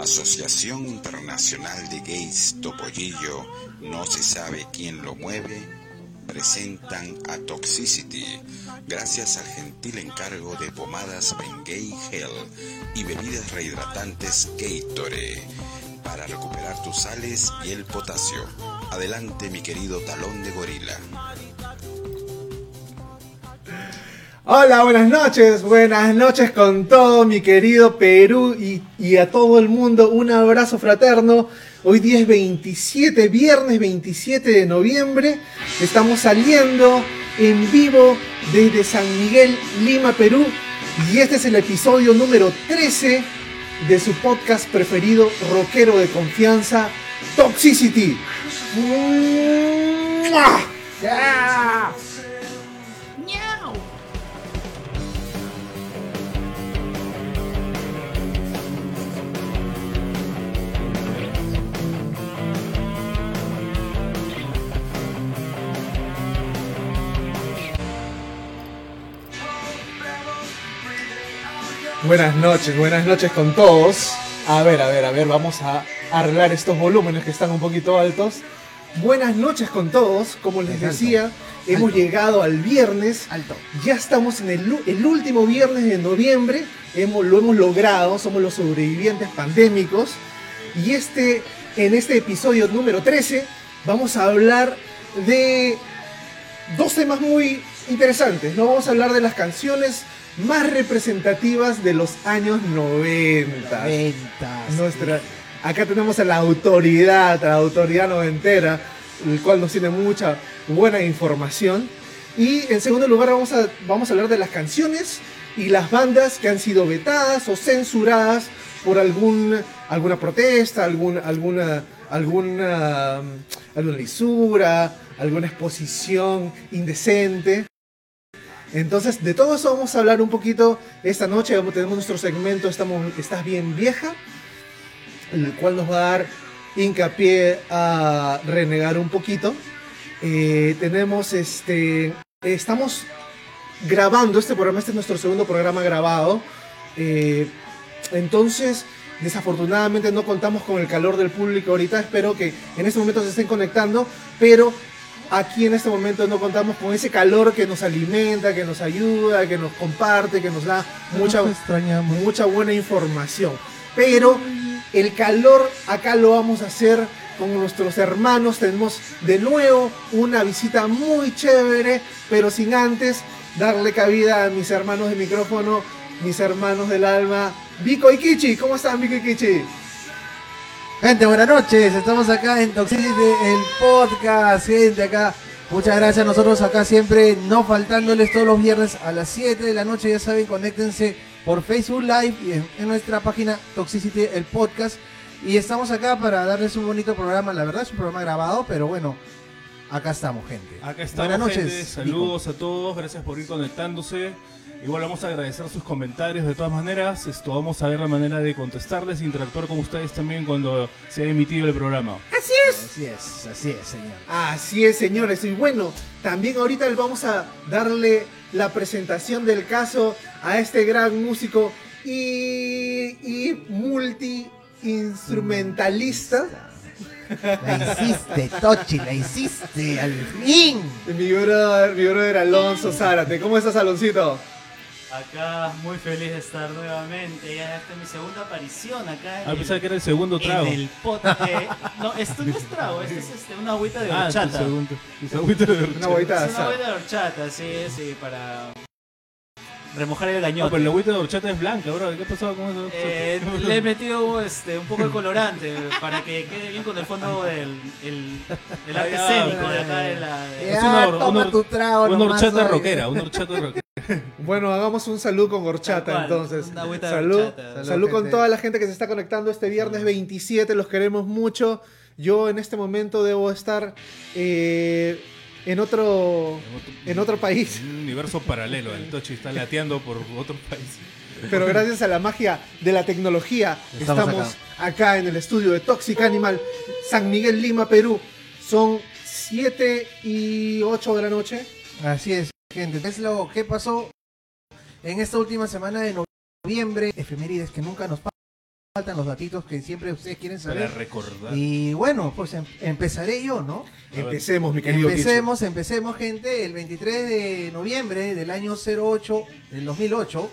Asociación Internacional de Gays Topollillo, no se sabe quién lo mueve, presentan a Toxicity, gracias al gentil encargo de pomadas Bengay Gel y bebidas rehidratantes Gatorade, para recuperar tus sales y el potasio. Adelante mi querido talón de gorila. Hola, buenas noches, buenas noches con todo mi querido Perú y, y, a todo el mundo. Un abrazo fraterno. Hoy día es 27, viernes 27 de noviembre. Estamos saliendo en vivo desde San Miguel, Lima, Perú. Y este es el episodio número 13 de su podcast preferido, rockero de confianza, Toxicity. ¡Yeah! Buenas noches, buenas noches con todos. A ver, a ver, a ver, vamos a arreglar estos volúmenes que están un poquito altos. Buenas noches con todos, como les decía, hemos llegado al viernes. Alto. Ya estamos en el, el, último viernes de noviembre, hemos, lo hemos logrado, somos los sobrevivientes pandémicos. Y este, en este episodio número 13 vamos a hablar de dos temas muy interesantes. ¿no? Vamos a hablar de las canciones más representativas de los años 90. 90. Nuestra, acá tenemos a la autoridad, a la autoridad noventera, el cual nos tiene mucha buena información. Y en segundo lugar vamos a, vamos a hablar de las canciones y las bandas que han sido vetadas o censuradas por algún, alguna protesta, algún, alguna, alguna, alguna lisura, alguna exposición indecente. Entonces, de todo eso vamos a hablar un poquito esta noche. Tenemos nuestro segmento Estamos, Estás bien vieja, el cual nos va a dar hincapié a renegar un poquito. Eh, tenemos este. Estamos grabando este programa, este es nuestro segundo programa grabado. Eh, entonces, desafortunadamente no contamos con el calor del público ahorita. Espero que en este momento se estén conectando, pero aquí en este momento no contamos con ese calor que nos alimenta, que nos ayuda, que nos comparte, que nos da mucha, mucha buena información. Pero el calor acá lo vamos a hacer con nuestros hermanos. Tenemos de nuevo una visita muy chévere, pero sin antes darle cabida a mis hermanos de micrófono, mis hermanos del alma, Vico y Kichi. ¿Cómo están, Vico y Kichi? Gente, buenas noches. Estamos acá en Toxicity, el podcast. Gente, acá. Muchas gracias. Nosotros acá siempre no faltándoles todos los viernes a las 7 de la noche. Ya saben, conéctense por Facebook Live y en, en nuestra página Toxicity, el podcast. Y estamos acá para darles un bonito programa. La verdad es un programa grabado, pero bueno, acá estamos, gente. Acá estamos, Buenas noches. gente. Saludos a todos. Gracias por ir conectándose. Igual vamos a agradecer sus comentarios de todas maneras. Esto vamos a ver la manera de contestarles e interactuar con ustedes también cuando se haya emitido el programa. Así es. Así es, así es, señor. Así es, señores. Y bueno, también ahorita les vamos a darle la presentación del caso a este gran músico y, y multi-instrumentalista. La hiciste, Tochi, la hiciste, al fin. Mi brother, mi brother Alonso Zárate. ¿Cómo estás, Aloncito? Acá muy feliz de estar nuevamente. Ya esta es mi segunda aparición acá en, A el, pesar que era el segundo trago. en el podcast. no, esto no es trago, esto es este, una agüita de Ah, tu horchata. segundo. tu agüita de horchata. Una agüita de es una asado. agüita de horchata, sí, sí, para remojar el Ah, gañote. pero la agüita de horchata es blanca, bro. ¿Qué pasó con eso? Eh, le he metido este, un poco de colorante para que quede bien con el fondo del el, el arte Ah, escénico de acá de la... de- Es una toma una tu trago Una nomás, horchata oye. rockera, una horchata rockera. Bueno, hagamos un salud con horchata cual, entonces. una agüita de Salud, horchata. salud, Salud, con toda la gente que se está conectando este viernes 27. Los queremos mucho. Yo en este momento debo estar eh, en otro en otro país, En un universo paralelo. El Tochi está lateando por otro país. pero gracias a la magia de la tecnología Estamos estamos, acá. en el estudio de Toxic Animal, San Miguel, Lima, Perú. Son 7 y 8 de la noche. Así es, gente. Es lo que pasó en esta última semana de noviembre. Efemérides que nunca nos faltan los datitos que siempre ustedes quieren Para saber. recordar. Y bueno, pues em- empezaré yo, ¿no? Empecemos, mi querido Kicho. Empecemos, empecemos, gente. El 23 de noviembre del año 08, del 2008,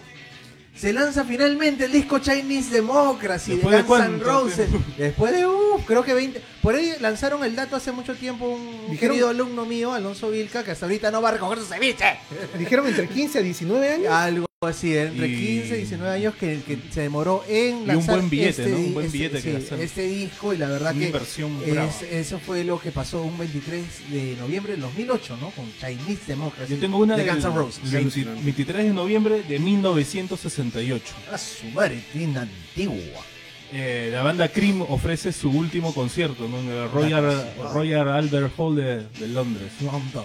se lanza finalmente el disco Chinese Democracy ¿Después de de Guns N' Roses. Después de, uff, creo que 20. Por ahí lanzaron el dato hace mucho tiempo un Dijeron- querido alumno mío, Alonso Vilca, que hasta ahorita no va a recoger su ceviche. Dijeron entre 15 a 19 años. Algo así, entre Y- 15 y 19 años que, que se demoró en Y un lanzar buen billete, este, ¿no? Un buen este- billete que sí, este disco y la verdad Una que inversión brava. es- eso fue lo que pasó un 23 de noviembre del 2008, ¿no? Con Chinese Democracy. Yo tengo una de Guns N' Roses. 20 23 de noviembre de 1968. A su madre, bien antigua. Eh, la banda Cream ofrece su último concierto ¿no? en el Royal, Royal Albert Hall de, de Londres.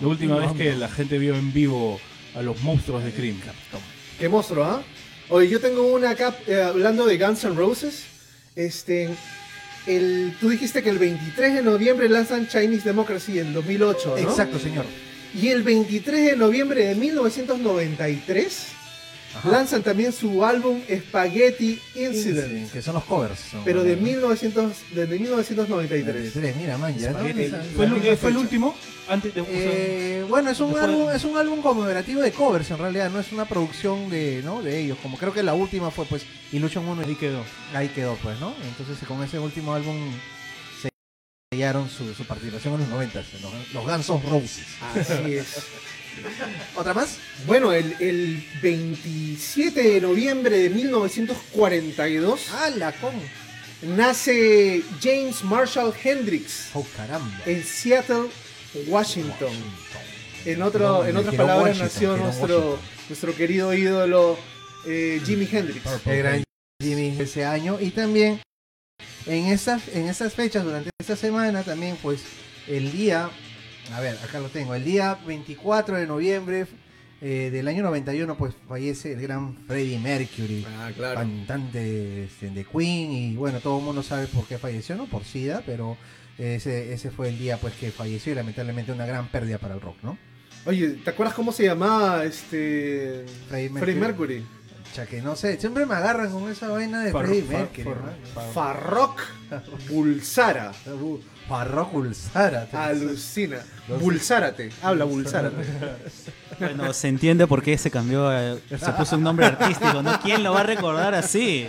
La última vez que la gente vio en vivo a los monstruos de Cream. Qué monstruo, ¿ah? Oye, yo tengo una acá eh, hablando de Guns N' Roses. Este, el, tú dijiste que el 23 de noviembre lanzan Chinese Democracy en 2008, ¿no? Exacto, señor. Y el 23 de noviembre de 1993 lanzan también su álbum Spaghetti Incident, Que son los covers. son- pero de 1900, desde 1993. 93, mira, man, ya. ¿Fue, el, fue último? Antes de, o sea, Eh, bueno, es un álbum, es un álbum conmemorativo de covers en realidad, no es una producción de, ¿no? de ellos, como creo que la última fue pues Illusion 1 ahí quedó. ahí quedó pues, ¿no? Entonces con ese último álbum sellaron su, su participación en los 90 los, los Guns N' Roses. Así es. ¿Otra más? Bueno, el, el 27 de noviembre de 1942 ¡Hala, con! nace James Marshall Hendrix ¡Oh, caramba! en Seattle, Washington. En, otro, No, en otras palabras Washington, nació nuestro, Washington. nuestro querido ídolo eh, Jimi Hendrix. El gran Jimmy ese año y también en esas en esas fechas durante esta semana también pues el día a ver acá lo tengo. El día 24 de noviembre eh, del año 91 pues fallece el gran Freddie Mercury Ah, cantante de, este, de Queen y bueno todo el mundo sabe por qué falleció no por SIDA pero ese, ese fue el día pues que falleció y lamentablemente una gran pérdida para el rock no Oye, ¿te acuerdas cómo se llamaba este Freddie Freddie Mercury? Ya que no sé siempre me agarran con esa vaina de Far- Mercury far- ¿no? far- Farrokh Bulsara. Farrokh Bulsara. Alucina. Bulsárate. Habla, Bulsárate. Bueno, se entiende por qué se cambió, a- se puso un nombre artístico, ¿no? ¿Quién lo va a recordar así?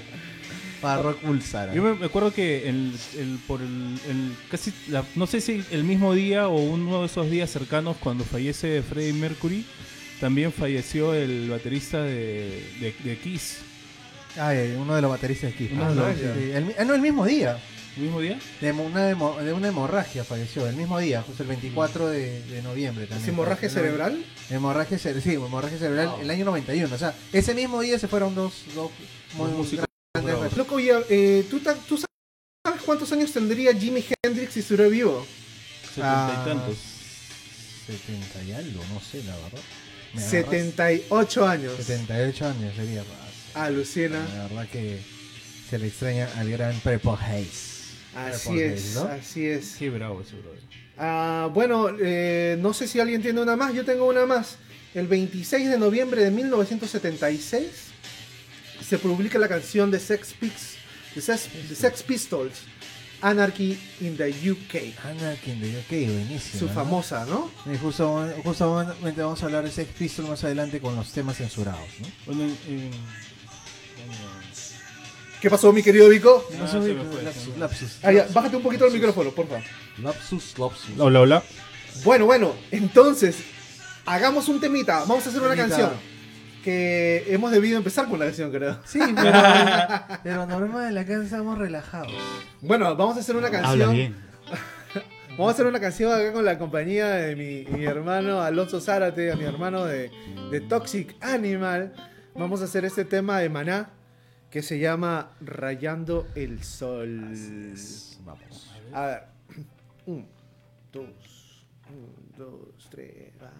Farrokh Bulsara. Yo me me acuerdo que el, el- por el, el- casi la- no sé si el mismo día o uno de esos días cercanos cuando fallece Freddie Mercury, también falleció el baterista de, de, de Kiss. Ah, eh, uno de los bateristas de Kiss. Ah, de no, los- sí, sí. El mi- ah, no, el mismo día. ¿El mismo día? De una, hemo- de una hemorragia falleció. El mismo día, justo el 24 de, de noviembre también. ¿Es hemorragia cerebral? Hemorragia cerebral, sí, hemorragia cerebral el año 91. O sea, ese mismo día se fueron dos, dos muy músicos grandes. Loco, ya, eh, ¿tú, ta- ¿tú sabes cuántos años tendría Jimi Hendrix si estuviera vivo? Setenta Ah, y tantos. 70 y algo, no sé, la verdad. Me agarras- 78 años. 78 años sería. Alucina. La verdad que se le extraña al gran Purple Haze. Así Purple es, Haze, ¿no? así es. Qué bravo ese brother. Ah, bueno, eh, no sé si alguien tiene una más, yo tengo una más. El 26 de noviembre de 1976 se publica la canción de Sex, Pigs, de Sex, de Sex Pistols, Anarchy in the UK. Anakin de UK, buenísimo. Su ¿no? famosa, ¿no? Y justo, justamente vamos a hablar de Sex Pistols más adelante con los temas censurados, ¿no? Bueno, en- en- ¿Qué pasó, mi querido Vico? Ah, No fue. lapsus, lapsus. Ah, ya, bájate un poquito el micrófono, por favor. Lapsus, lapsus. Hola, hola. Bueno, bueno, entonces, hagamos un temita. Vamos a hacer una canción. Que hemos debido empezar con la canción, creo. Sí, pero, pero normal, acá estamos relajados. Bueno, vamos a hacer una canción. Habla bien. Vamos a hacer una canción acá con la compañía de mi, mi hermano Alonso Zárate, a mi hermano de, de Toxic Animal. Vamos a hacer este tema de Maná que se llama Rayando el Sol. Vamos. A ver. Un, dos, un, dos, tres. va.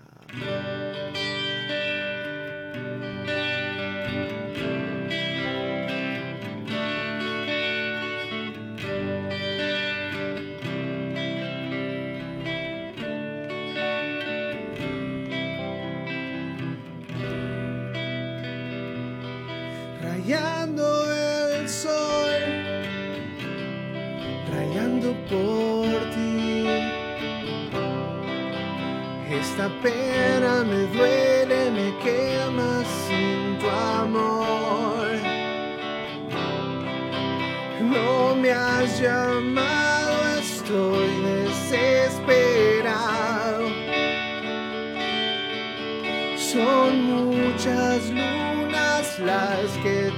Rayando el sol rayando por ti. Esta pena me duele, me quema sin tu amor. No me has llamado, estoy desesperado. Son muchas las que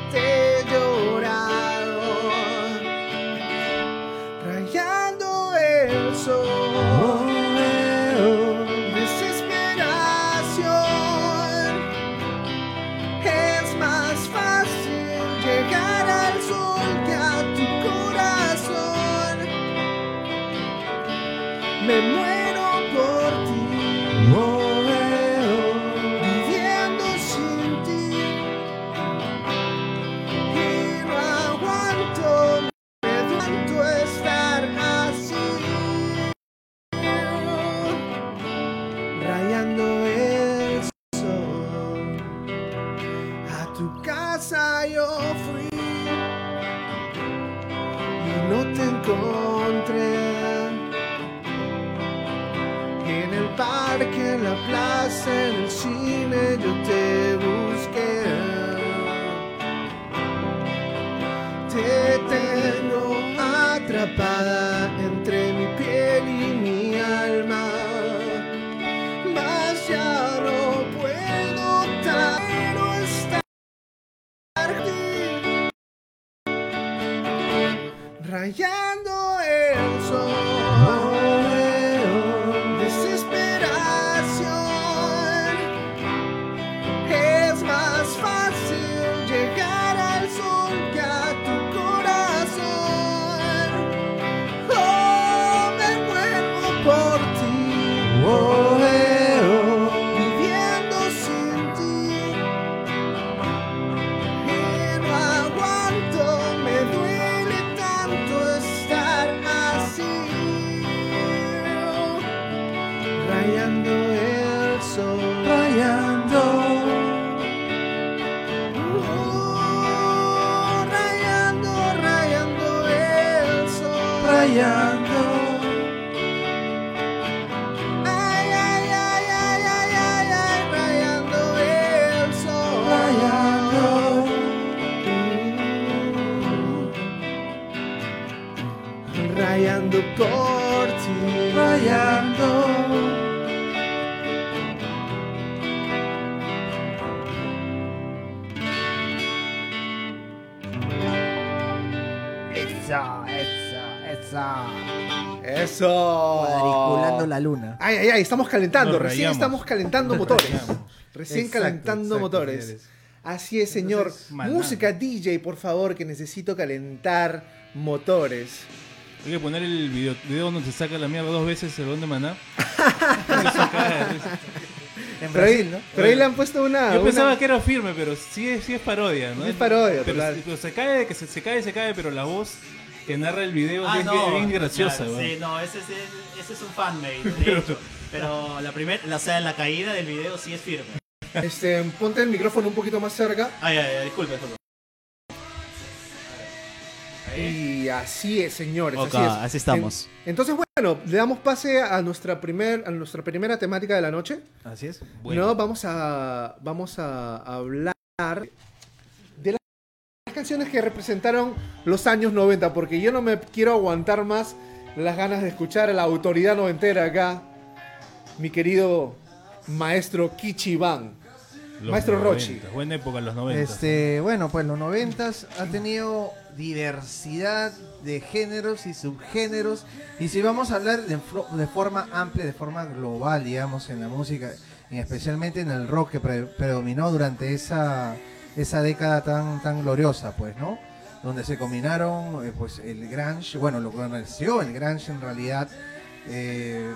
sol. Ay, ay, ay, estamos calentando. Nos Recién rayamos. estamos calentando motores. Recién Exacto, calentando exacto, motores. señores. Así es, señor. Entonces. Música DJ, por favor, que necesito calentar motores. Hay que poner el video, video donde se saca la mierda dos veces el don de maná. En Pero ahí, Brasil, ¿no? pero ahí le han puesto una. Yo una- pensaba que era firme, pero sí es, sí es parodia, ¿no? Es parodia, pero, pero se cae, de que se, se cae, se cae, pero la voz que narra el video Ah, es no. bien, bien graciosa, Claro, sí, no, ese es, ese es un fanmade, de hecho. Pero la primera, o sea, la caída del video sí es firme. Este, ponte el micrófono un poquito más cerca. Ay, ay, ay, disculpe, disculpe. Y así es, señores. Ok, así, es. así estamos. En- entonces, bueno, le damos pase a nuestra, primer, a nuestra primera temática de la noche. Así es. Bueno. No, vamos a, vamos a hablar canciones que representaron los años 90, porque yo no me quiero aguantar más las ganas de escuchar a la autoridad noventera acá, mi querido maestro Kichiban. Los Maestro 90, Rochi. Buena época, los 90. Este, bueno, pues los noventas ha tenido diversidad de géneros y subgéneros. Y si vamos a hablar de, de forma amplia, de forma global, digamos, en la música, y especialmente en el rock que pre- predominó durante esa, esa década tan, tan gloriosa, pues, ¿no? Donde se combinaron, eh, pues, el grunge, bueno, lo que nació el grunge en realidad, eh,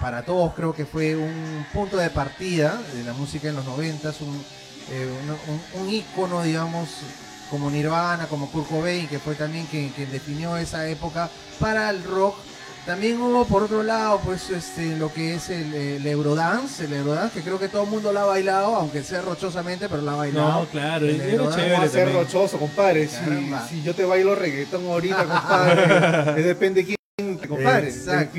para todos creo que fue un punto de partida de la música en los noventas, un, eh, un, un- ícono, digamos, como Nirvana, como Kurt Cobain, que fue también quien, quien definió esa época para el rock También hubo por otro lado, pues, este, lo que es el, el Eurodance, el Eurodance, que creo que todo el mundo lo ha bailado, aunque sea rochosamente, pero lo ha bailado. No, claro, El era Eurodance chévere ¿Cómo va a ser también. rochoso, compadre? Si, Caramba. si yo te bailo reggaetón ahorita, compadre, depende de quién, compadre. Exacto.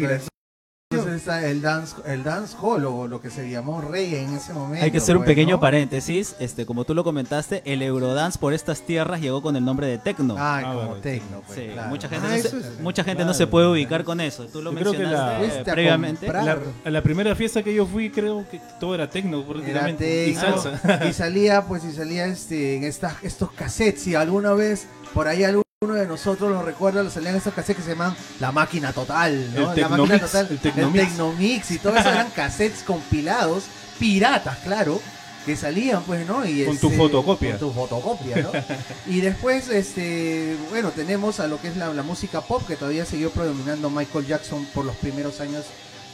Está el dance, el dance hall o lo que se llamó reggae en ese momento. Hay que hacer un pues, pequeño ¿no? paréntesis. Este, como tú lo comentaste, el Eurodance por estas tierras llegó con el nombre de Tecno. Ah, Ah, como tecno, pues, Sí, claro. mucha gente, Ah, no, se, es- mucha gente no claro. se puede ubicar con eso. Tú lo Yo creo que la- mencionaste eh, a previamente. comprar. La, a la primera fiesta que yo fui, creo que todo era tecno, prácticamente. Y salsa. y salía, pues, y salía este, en estas, estos cassettes. Si alguna vez por ahí alguno de nosotros lo recuerda, salían estos cassettes que se llaman La Máquina Total, ¿no? El la Máquina Total, el Tecnomix. Tecnomix y todo eso eran cassettes compilados, piratas, claro, que salían, pues, ¿no? Y Con tu fotocopia. Con tu fotocopia, ¿no? y después, este, bueno, tenemos a lo que es la, la música pop, que todavía siguió predominando Michael Jackson por los primeros años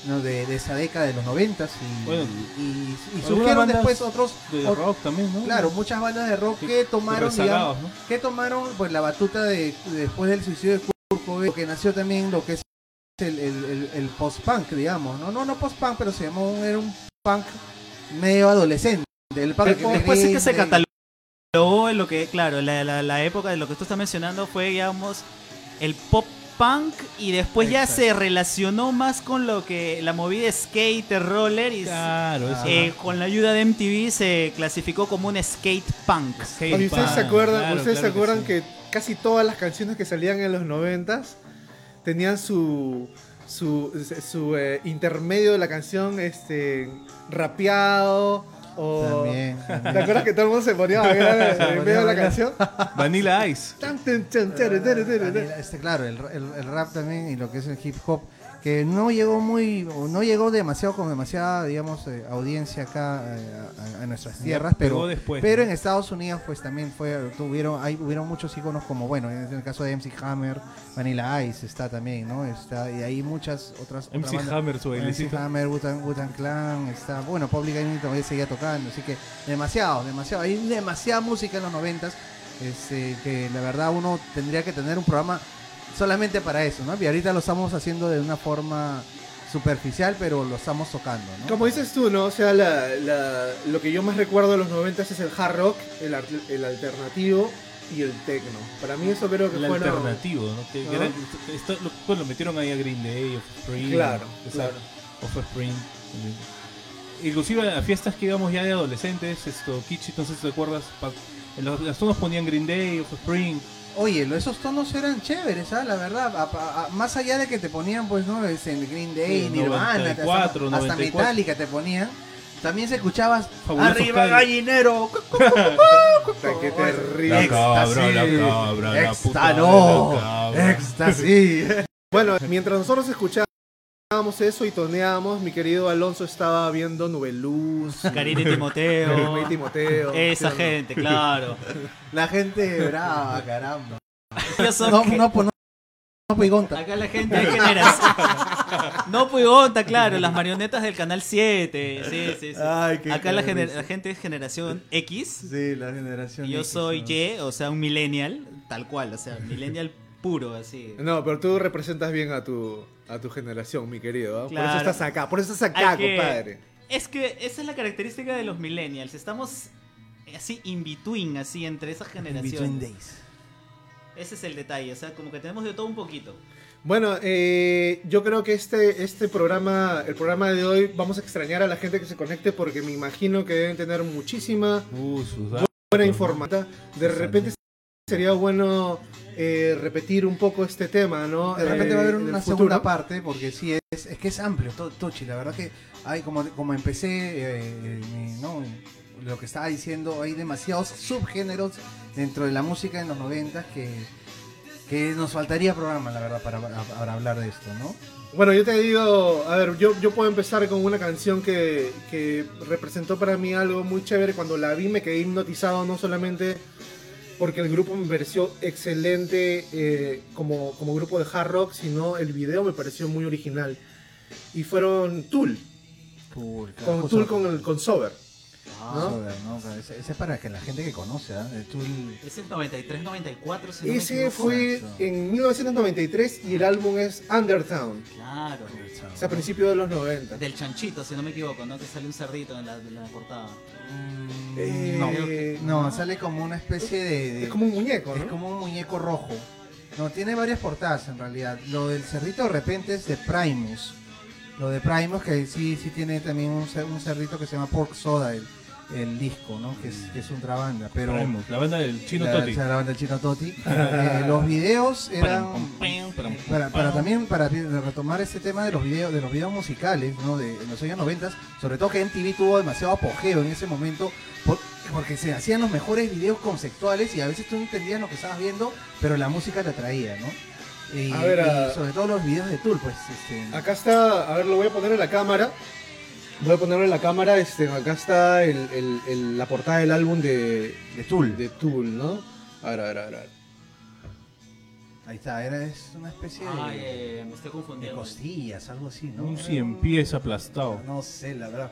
¿no? de, de esa década de los noventas y, Bueno, y, y surgieron después otros De rock también, ¿no? claro muchas bandas de rock Que- que tomaron digamos, que tomaron pues la batuta de después del suicidio de Kurt Cobain, que nació también lo que es el, el, el- el post-punk digamos no no no post-punk pero se llamó era un punk medio adolescente el punk Después es que se catalogó en lo que, claro, la, la- la época de lo que tú estás mencionando fue, digamos, el pop punk y después ya se relacionó más con lo que la movida skate, roller y Claro, eso. eh, con la ayuda de MTV se clasificó como un skate punk. Skate Oye, ¿Ustedes se acuerdan, claro, ¿ustedes se acuerdan sí. que, casi todas las canciones que salían en los noventas tenían su su, su, eh, intermedio de la canción este rapeado o También, ¿Te también. acuerdas que todo el mundo se ponía a bailar en- en medio de la canción? Vanilla Ice. Este, claro, el, el- el rap también y lo que es el hip hop, que no llegó muy, o no llegó demasiado con demasiada, digamos, eh, audiencia acá eh, a, a nuestras tierras, pero, después, pero ¿no? en Estados Unidos pues también fue, tuvieron, hay, hubieron muchos iconos como, bueno, en el caso de MC Hammer, Vanilla Ice está también, ¿no? Está, y hay muchas otras. MC. Hammer, su MC. Hammer, Wu-Tang, Wu-Tang Clan, está, bueno, Public Enemy todavía seguía tocando, así que demasiado, demasiado, hay demasiada música en los noventas, este, que la verdad uno tendría que tener un programa solamente para eso, ¿no? Y ahorita lo estamos haciendo de una forma superficial, pero lo estamos tocando, ¿no? Como dices tú, ¿no? O sea, la, la- lo que yo más recuerdo de los noventas es el hard rock, el, el alternativo y el techno. Para mí eso creo que El fue lo- alternativo, ¿no? Que- que Ajá. era- esto- lo, bueno, metieron ahí a Green Day, Offspring. Claro, claro. Offspring. Inclusive a fiestas que íbamos ya de adolescentes, esto, Kichi, entonces te acuerdas, Pa- en los, las tonos ponían Green Day, Offspring. Oye, esos tonos eran chéveres, ¿ah? La verdad, a- a- a- más allá de que te ponían, pues, ¿no? Es en Green Day, Sí, Nirvana, 94, hasta, hasta 94. Metallica te ponían. También se escuchabas Fabulosos arriba gallinero. Qué terrible. La cabra, la cabra, la Exta puta no. de la cabra. Éxtasis. Bueno, mientras nosotros escuchábamos eso y toneábamos, mi querido Alonso estaba viendo Nubeluz, Karina y Timoteo. Y Timoteo. Esa ¿sí o no? gente, claro. La gente brava, caramba. No, que- no, pues no. No. Acá la gente hay generación. No Puigonta, claro, las marionetas del canal 7. Sí, sí, sí. Ay, qué Acá la, gener- la gente es generación X. Sí, la generación. Y yo X, soy ¿no? Y, o sea, un millennial, tal cual, o sea, millennial puro, así. No, pero tú representas bien a tu, a tu generación, mi querido. ¿ah? Por eso estás acá, por eso estás acá, que- compadre. Es que esa es la característica de los millennials. Estamos así in between, así entre esas Between generaciones. days. Ese es el detalle, o sea, como que tenemos de todo un poquito. Bueno, eh, yo creo que este, este programa, el programa de hoy, vamos a extrañar a la gente que se conecte porque me imagino que deben tener muchísima Uh, buena información. De repente sería bueno eh, repetir un poco este tema, ¿no? De repente va a haber Eh, una segunda parte, porque sí, es, es que es amplio, to- Tochi. La verdad que hay, como, como empecé, eh, mi- ¿no? lo que estaba diciendo, hay demasiados subgéneros dentro de la música en los 90 que, que nos faltaría programa, la verdad, para, para hablar de esto, ¿no? Bueno, yo te digo, a ver, yo, yo puedo empezar con una canción que, que representó para mí algo muy chévere. Cuando la vi me quedé hipnotizado, no solamente porque el grupo me pareció excelente eh, como, como grupo de hard rock, sino el video me pareció muy original. Y fueron Tool, con Tool con, el, con Sober. ¿No? Soda, ¿no? Pero Ese, ese es para que la gente que conoce, Tool. Es el 93-94, si no me Ese fue Exacto. en 1993 y el álbum es Undertown, Claro. o sea, a principios de los 90. Del chanchito, si no me equivoco, ¿no? Que sale un cerdito en la, en la portada. Mm, Eh, no, no, sale como una especie de. de- Es como un muñeco, es ¿no? como un muñeco rojo. No, tiene varias portadas en realidad. Lo del cerdito de repente es de Primus. Lo de Primus, que sí, sí tiene también un, un cerdito que se llama Pork Soda, el, el disco, ¿no? Que es, que es otra banda. Pero la banda del Chino la, Toti. o sea, la banda del Chino Toti. Eh, los videos eran para, para también para retomar este tema de los videos de los videos musicales ¿no? de en los años 90 sobre todo que MTV tuvo demasiado apogeo en ese momento por- porque se hacían los mejores videos conceptuales y a veces tú no entendías lo que estabas viendo pero la música te atraía ¿no? y, A ver, y a- sobre todo los videos de Tool pues este, Acá está, a ver, lo voy a poner en la cámara. Voy a ponerlo en la cámara. Este, acá está el- el- el- la portada del álbum de, de Tool de Tool, ¿no? A ver, a ver, a ver. ahí está era es una especie de, Ay, eh, me estoy de confundiendo. costillas algo así ¿no? Un cien pies aplastado. No sé, la verdad.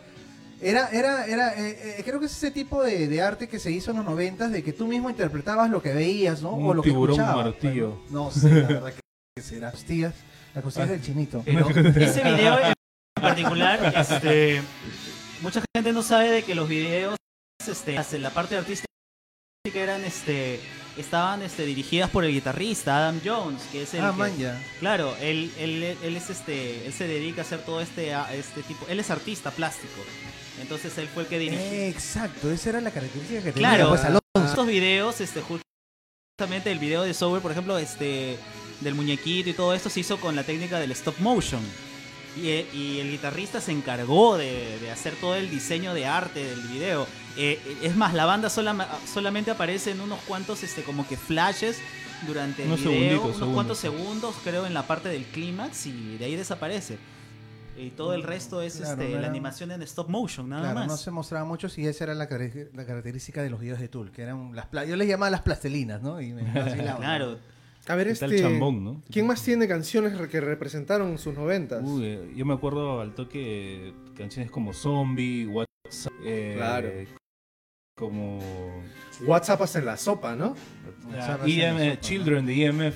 Era, era, era, eh, eh, creo que es ese tipo de, de arte que se hizo en los noventas, de que tú mismo interpretabas lo que veías, ¿no? Un o lo que tiburón escuchabas, martillo. pues, ¿no? No sé, la verdad que será. Costillas, las costillas del chinito. Pero ese video en particular, este, mucha gente no sabe de que los videos, este, la parte artística eran, este, estaban, este, dirigidas por el guitarrista Adam Jones, que es el ah, que- man, ya. Claro, él, él, él es este, él se dedica a hacer todo este, a- este tipo, él es artista plástico, entonces él fue el que dirigió. Eh, exacto, esa era la característica que tenía Claro, pues, estos videos, este, justamente el video de Sober, por ejemplo, este, del muñequito y todo esto se hizo con la técnica del stop motion. Y, eh, y el guitarrista se encargó de, de hacer todo el diseño de arte del video. Eh, es más, la banda sola- solamente aparece en unos cuantos, este, como que flashes durante el Unos video, unos segundos, cuantos segundos, creo, en la parte del clímax y de ahí desaparece. Y todo el resto es Claro, este, no la animación en stop motion, nada Claro, más. no se mostraba mucho y esa era la, car- la característica de los videos de Tool, que eran las pla- yo les llamaba las plastelinas, ¿no? Y me. Claro, A ver, este. chambón, ¿no? ¿Quién más tiene canciones que representaron sus noventas? Uy, eh, yo me acuerdo al toque eh, canciones como Zombie, WhatsApp, eh, Claro. como WhatsApp hasta en la sopa, ¿no? Ah, hacen la sopa. Children de EMF.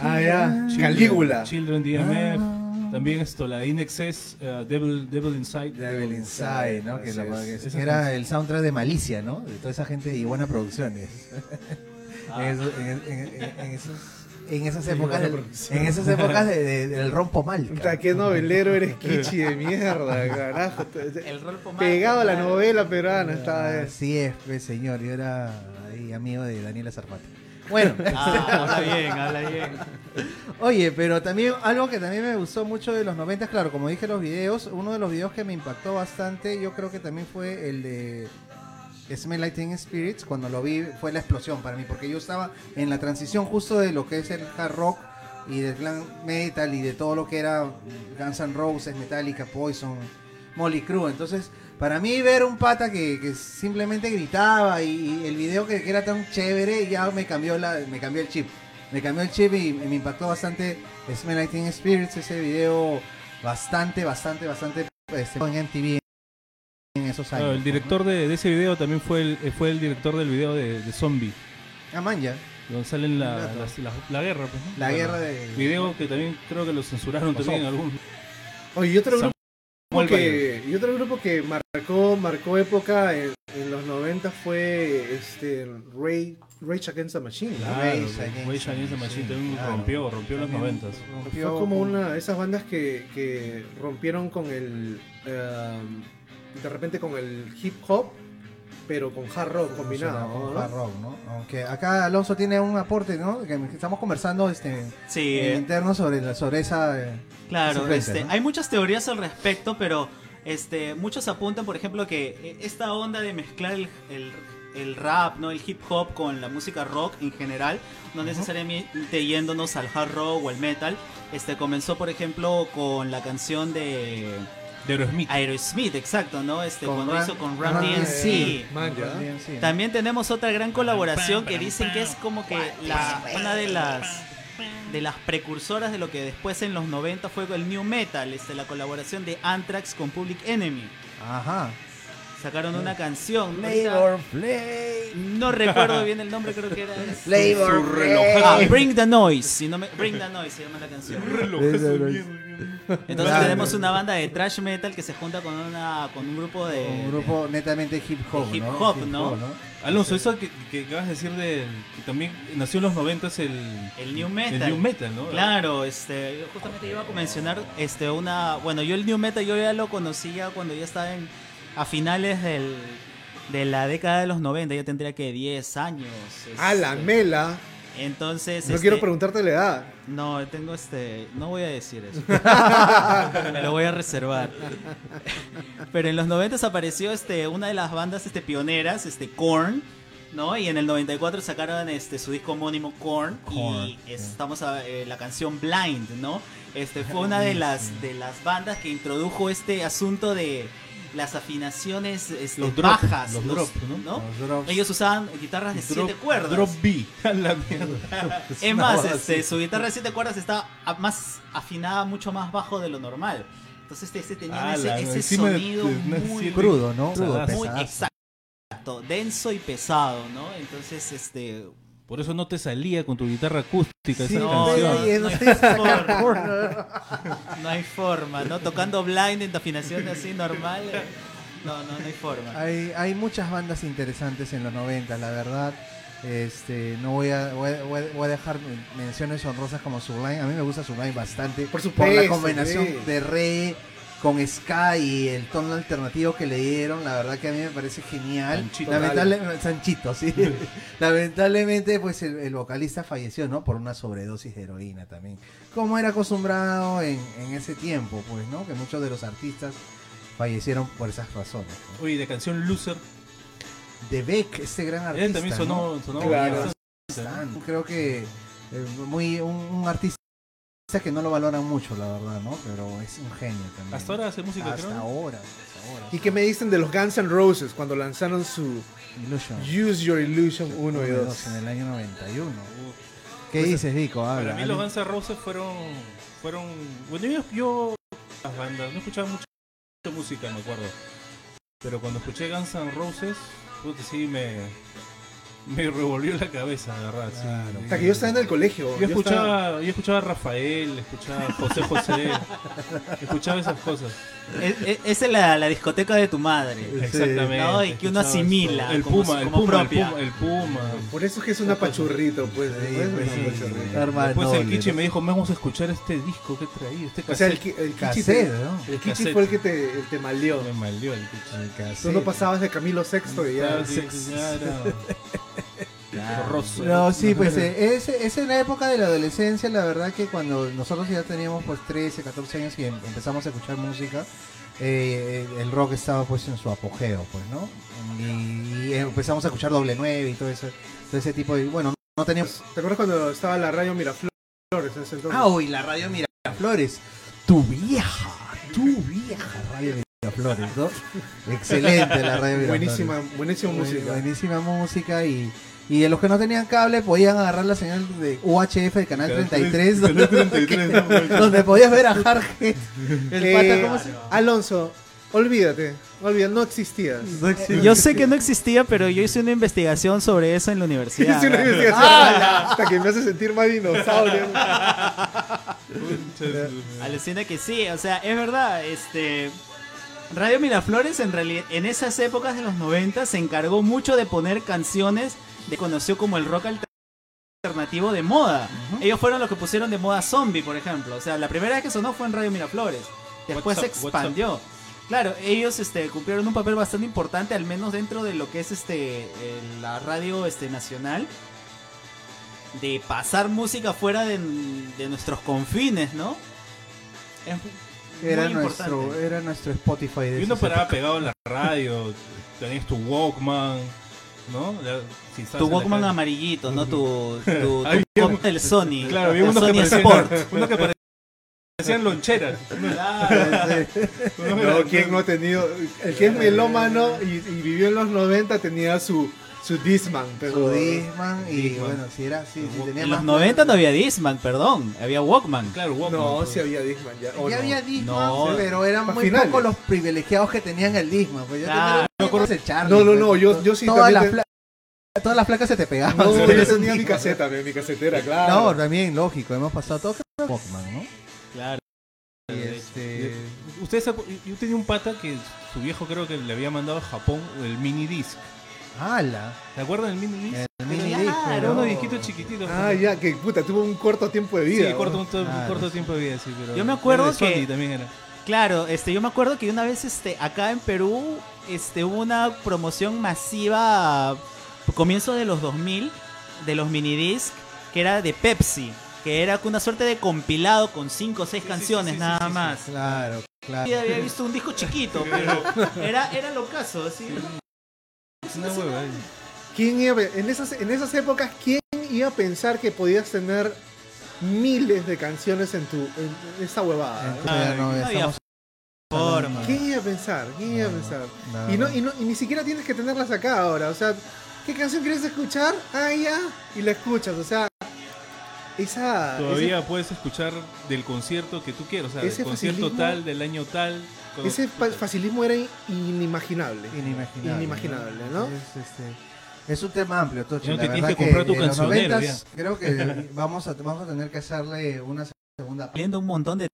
Ah, ya. Children- Calígula. Children de EMF. Ah. También esto, la Inexcess, eh, Devil, Devil Inside. Devil Inside, ¿no? Que, la- era el soundtrack de Malicia, ¿no? De toda esa gente y buena producciones. Ah. En, eso- en- en- en- en esos- en esas épocas, del, producción. en esas épocas de- de- del rompo mal. Puta, qué novelero eres kichi de mierda, carajo. el rol pomada, Pegado a la novela peruana estaba. Así es, pues, señor. Yo era ahí amigo de Daniela Zarpati. Bueno, Ah, habla bien, habla bien. Oye, pero también algo que también me gustó mucho de los 90, claro, como dije los videos, uno de los videos que me impactó bastante, yo creo que también fue el de Smell Teen Spirits, cuando lo vi fue la explosión para mí, porque yo estaba en la transición justo de lo que es el hard rock y del glam metal y de todo lo que era Guns N' Roses, Metallica, Poison, Molly Crew, entonces para mí ver un pata que, simplemente gritaba y, el video que, era tan chévere ya me cambió la me cambió el chip. Me cambió el chip y, me impactó bastante Smell Teen Spirits ese video bastante bastante bastante este, en MTV en esos años Claro, el director de, de ese video también fue el, eh, fue el director del video de, de Zombie, ah man ya donde salen la, la, la guerra. pues, ¿no? la Bueno, guerra de Video que también creo que lo censuraron Pasó. también en algún... Oye, y otro grupo Samuel que, y otro grupo que marcó, marcó época en, en los 90 fue este Ray, Rage Against the Machine. Claro, Rage Against Rage Against the Machine también claro. rompió, rompió los noventas. Fue como una esas bandas que, que rompieron con el um, de repente con el hip hop, pero con hard rock combinado. con ¿no? hard rock, ¿no? Aunque acá Alonso tiene un aporte, ¿no? Que estamos conversando este Sí, en eh, interno sobre la- sobre esa eh, claro. Este, ¿no? Hay muchas teorías al respecto, pero este, muchos apuntan, por ejemplo, que eh, esta onda de mezclar el, el- el rap, no, el hip hop con la música rock en general, no necesariamente yéndonos al hard rock o al metal, este, comenzó, por ejemplo, con la canción de De Aerosmith. Aerosmith, exacto, ¿no? Este, Con cuando hizo con Run DMC. También tenemos otra gran colaboración que dicen que es como que la, una de las de las precursoras de lo que después en los 90 fue el New Metal, este, la colaboración de Anthrax con Public Enemy. Ajá. Sacaron una canción. Flavor Play. No recuerdo bien el nombre, creo que era. Flavor Su Play. Ah, Bring the Noise. Si no me... Bring the Noise se llama la canción. Entonces Claro. tenemos una banda de thrash metal que se junta con una con un grupo de Un grupo netamente hip hop, hip ¿no? hop, ¿no? Alonso, eso que, que acabas de decir de que también nació en los 90 es el, el new metal. el new metal, ¿no? Claro, este, yo justamente iba a mencionar este una, bueno, yo el new metal yo ya lo conocía cuando ya estaba en a finales del de la década de los 90, ya tendría que 10 años. A la este, mela. Entonces, No este, quiero preguntarte la edad. No, tengo este. No voy a decir eso. Me lo voy a reservar. Pero en los 90 apareció este, una de las bandas este, pioneras, este, Korn. ¿no? Y en el 94 sacaron este su disco homónimo Korn, Korn, y estamos a eh, la canción Blind, ¿no? Este fue una de las de las bandas que introdujo este asunto de las afinaciones este, Los drop, bajas, los drop, ¿no? Los drops. Ellos usaban guitarras de Drop- siete cuerdas. Drop B. La mierda. Es más, este, así. su guitarra de 7 cuerdas está más afinada, mucho más bajo de lo normal. Entonces este, este tenía Ah, ese, la- ese encima de- sonido de una muy, Crudo, ¿no? Crudo, muy pesadazo. exacto, denso y pesado, ¿no? Entonces, este... Por eso no te salía con tu guitarra acústica Sí, esa no, canción. no, y no no hay forma. No hay forma, ¿no? Tocando blind en afinación así normal. eh, No, no, no hay forma. Hay, hay muchas bandas interesantes en los 90, la verdad. Este, no voy a, voy a, voy dejar menciones honrosas como Sublime. A mí me gusta Sublime bastante. Por Por la supuesto, combinación sí. de re con ska y el tono alternativo que le dieron, la verdad que a mí me parece genial. Sanchito. Lamentable, Sanchito, sí. Lamentablemente, pues el, el vocalista falleció, ¿no? Por una sobredosis de heroína también. Como era acostumbrado en, en ese tiempo, pues, ¿no? Que muchos de los artistas fallecieron por esas razones. ¿no? Oye, de canción Loser. De Beck, este gran artista. Él también sonó, sonó. Creo que eh, muy un, un artista que no lo valoran mucho, la verdad, ¿no? Pero es un genio también. Hasta ahora hace música, Hasta creo. ahora. Hasta ahora. ¿Y qué me dicen de los Guns N' Roses cuando lanzaron su Illusion. Use Your Illusion 1 y 2? En el año 91. Uf. ¿Qué Pues, dices, Vico? Habla. Para mí los Guns N' Roses fueron, fueron, bueno yo, yo las bandas, no escuchaba mucha música, me acuerdo, pero cuando escuché Guns N' Roses, puta, sí me, me revolvió la cabeza, de verdad. sí. Hasta que yo estaba en el colegio. Yo escuchaba, yo escuchaba a Rafael, escuchaba a José José, escuchaba esas cosas. Es, es- esa es la, la discoteca de tu madre. Exactamente. No, y que uno asimila. El como- Puma, el como Puma, el. Puma, el Puma. Por eso es que es una pachurrito, pues. Sí, pues sí. Normal, Después el Kichi ¿no? me dijo, vamos a escuchar este disco que traí, este O sea, el, cassette". el Kichi, Cassette, el Kichi cassette. fue el que te, el te. Me malió el Kichi. Tú no pasabas de Camilo Sexto y ya. No, sí, pues eh, es, es en la época de la adolescencia, la verdad que cuando nosotros ya teníamos pues 13, 14 años y em- empezamos a escuchar música, eh, el rock estaba pues en su apogeo, pues, ¿no? Y, y empezamos a escuchar doble nueve y todo eso, todo ese tipo de, bueno, no teníamos... ¿Te acuerdas cuando estaba la radio Miraflores en ese entonces? Ah, uy, la radio Miraflores, tu vieja, tu vieja radio Miraflores, ¿no? Excelente la radio buenísima, buenísima Buen- música. Buenísima música y, y los que no tenían cable podían agarrar la señal de UHF del canal 33 Canal 33, ¿no? donde podías ver a Jarget. El Eh, pata, ¿cómo se Alonso, olvídate, olvídate, no existías. no existe? Yo sé que no existía, pero yo hice una investigación sobre eso en la universidad. Hice una investigación ¡Ah, hasta que me hace sentir más dinosaurio. Alucina que sí, o sea, es verdad, este Radio Miraflores en realidad en esas épocas de los 90 se encargó mucho de poner canciones de conoció como el rock alternativo de moda. Ellos fueron los que pusieron de moda Zombie, por ejemplo. O sea, la primera vez que sonó fue en Radio Miraflores. Después se expandió. Claro, ellos este, cumplieron un papel bastante importante, al menos dentro de lo que es este la radio este, nacional, de pasar música fuera de, de nuestros confines, ¿no? Era muy nuestro, importante. era nuestro Spotify de Y uno paraba pegado en la radio, tenías tu Walkman, ¿no? La- si estabas Tu Walkman amarillito, ¿no? Tu, tu, tu del Sony. Claro, había el unos que Sony parecían, Sport. unos que parecían loncheras. Claro. No, ¿quién no ha tenido? El que es melómano y, y vivió en los 90 tenía su, su Disman. Pero... Su Disman y Discman. bueno, si era, sí, sí, tenía En más los 90 no había Disman, perdón. Había Walkman. Claro, Walkman. No, sí había Disman ya. ¿o Ya no? había Disman, No. pero eran muy pocos los privilegiados que tenían el Disman. Pues yo Claro. tenía el Charlie, No, no, pues. no, yo, yo sí todas, las también. fla- todas las placas se te pegaban. No, yo ese tenía mi caseta, mi casetera, claro. No, también, lógico, hemos pasado todo Walkman, ¿no? Claro. Este... Ustedes, yo tenía un pata que su viejo creo que le había mandado a Japón el mini disc. ¡Hala! ¿Se acuerdan del mini disc? El mini Claro. disco, Era ¿no? unos disquitos chiquititos. Ah, ya, que puta, tuvo un corto tiempo de vida. Sí, corto, un, un Claro, corto tiempo de vida, sí, pero. Yo me acuerdo era de Sony que- también era. Claro, este, yo me acuerdo que una vez este, acá en Perú este, hubo una promoción masiva a comienzo de los 2000 de los minidisc que era de Pepsi, que era una suerte de compilado con 5 o 6 sí, canciones sí, sí, nada sí, sí. más. Claro, claro. Yo había visto un disco chiquito, pero era, era lo caso, así. Es una hueva. ¿Quién iba a- en, esas, en esas épocas, ¿quién iba a pensar que podías tener miles de canciones en tu en esa huevada? No, no había forma. ¿Quién iba a pensar? ¿Quién iba a pensar? no, Y, no, y, no, y ni siquiera tienes que tenerlas acá ahora. O sea, ¿qué canción quieres escuchar? Ah, ya. Y la escuchas. O sea, esa. Todavía puedes escuchar del concierto que tú quieras. O sea, del concierto tal, del año tal. Con- Ese, ese fa- facilismo era inimaginable. Inimaginable. Inimaginable, ¿no? Es, este, es un tema amplio, Tochi. No la te tienes que comprar tu en los cancionero, 90s Creo que vamos a, vamos a tener que hacerle una segunda parte. Un montón de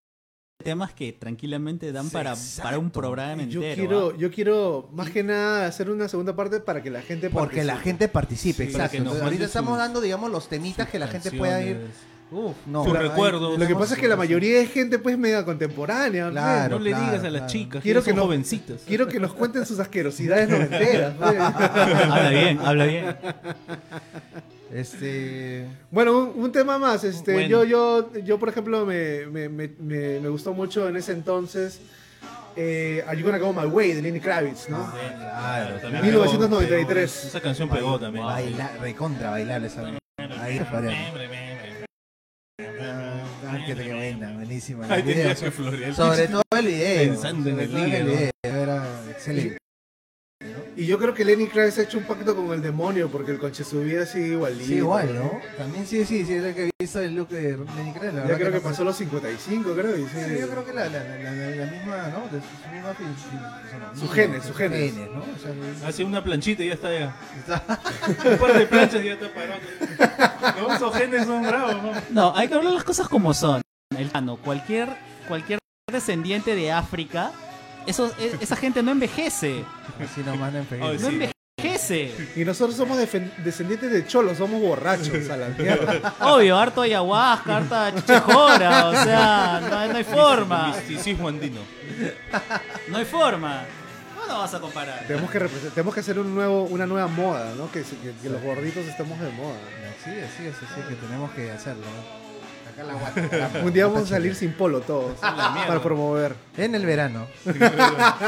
temas que tranquilamente dan para, para un programa Yo entero. quiero, ¿ah? yo quiero más que nada hacer una segunda parte para que la gente Porque la participe. gente participe, Sí, exacto. Entonces, ahorita estamos dando, digamos, los temitas que la gente pueda ir. Uf, no. Sus Ahí recuerdos. Lo que pasa es que la mayoría de gente pues media contemporánea. ¿no? Claro. No le claro, digas a las claro. chicas Quiero que, que son no- jovencitas. Quiero que nos cuenten sus asquerosidades noventeras. pues. habla bien, habla bien. Este. Bueno, un, un tema más. Este, Bueno. yo, yo, yo, por ejemplo, me, me, me, me, me gustó mucho en ese entonces eh, Are You Gonna Go My Way de Lenny Kravitz, ¿no? Claro, También 1993. pegó. Esa canción pegó también. Baila, recontra bailar esa. Ahí para. Ah, te buena, buenísima. el Ahí video. tenía que florear. Sobre todo el video. Pensando en el hígado. video, Era excelente. Y yo creo que Lenny Kravitz ha hecho un pacto con el demonio porque el conche su vida sigue igualito. Sí, igual, ¿no? También sí, sí, sí, es el que visto el look de Lenny Kravitz. la Ya creo que no- pasó los 55, creo. Y sí. Sí, yo creo que la, la, la, la, la misma, ¿no? De su, su misma fil- fil- Sus sus genes, genes. ¿no? O sea, Hace una planchita y ya está ya. está- Un par de planchas y ya está parado. No, esos genes son bravos, ¿no? No, hay que hablar las cosas como son. El cualquier cualquier descendiente de África, eso, e- esa gente no envejece. así nomás no envejece. No Sí. envejece. Y nosotros somos descendientes de cholos, somos borrachos a la mierda. Obvio, harto ayahuasca, harta chichejora, o sea, no, no hay forma. Misticismo andino. No hay forma. No lo vas a comparar. tenemos, que tenemos que hacer un nuevo, una nueva moda, ¿no? Que, que- que los gorditos estemos de moda. Sí, así es, así es que tenemos que hacerlo. ¿no? Guata. Un día vamos a salir sin polo todos la mierda. para promover. En el verano.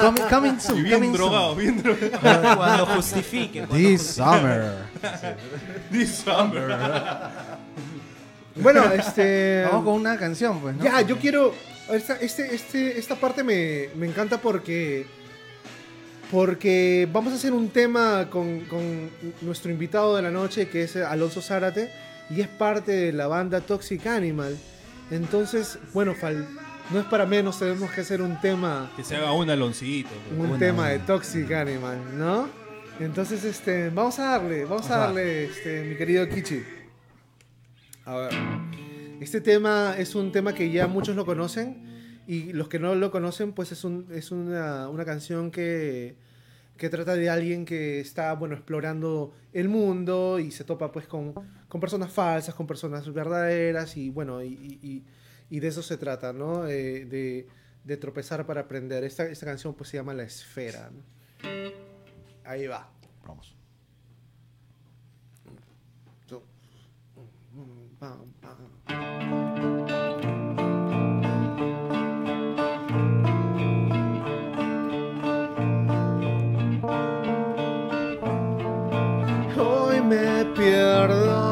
coming, coming Y soon, bien coming drogado, soon. bien drogado. Cuando, cuando justifique. cuando This justifique. summer. This summer. Bueno, este. Vamos con una canción, pues, ¿no? Ya, yo quiero. Esta, este, este, esta parte me, me encanta porque. Porque vamos a hacer un tema con, con nuestro invitado de la noche, que es Alonso Zárate, y es parte de la banda Toxic Animal. Entonces, bueno, fal- no es para menos, tenemos que hacer un tema, Que se haga un aloncito. un Una, tema una. de Toxic Animal, ¿no? Entonces, este, vamos a darle, vamos, a darle, este, mi querido Kichi. A ver. Este tema es un tema que ya muchos lo conocen y los que no lo conocen, pues es, un, es una, una canción que, que trata de alguien que está, bueno, explorando el mundo y se topa pues con, con personas falsas, con personas verdaderas y bueno, y, y- de eso se trata, ¿no? Eh, de, de tropezar para aprender. Esta, esta canción pues se llama La Esfera. ¿no? Ahí va. Vamos. Hoy me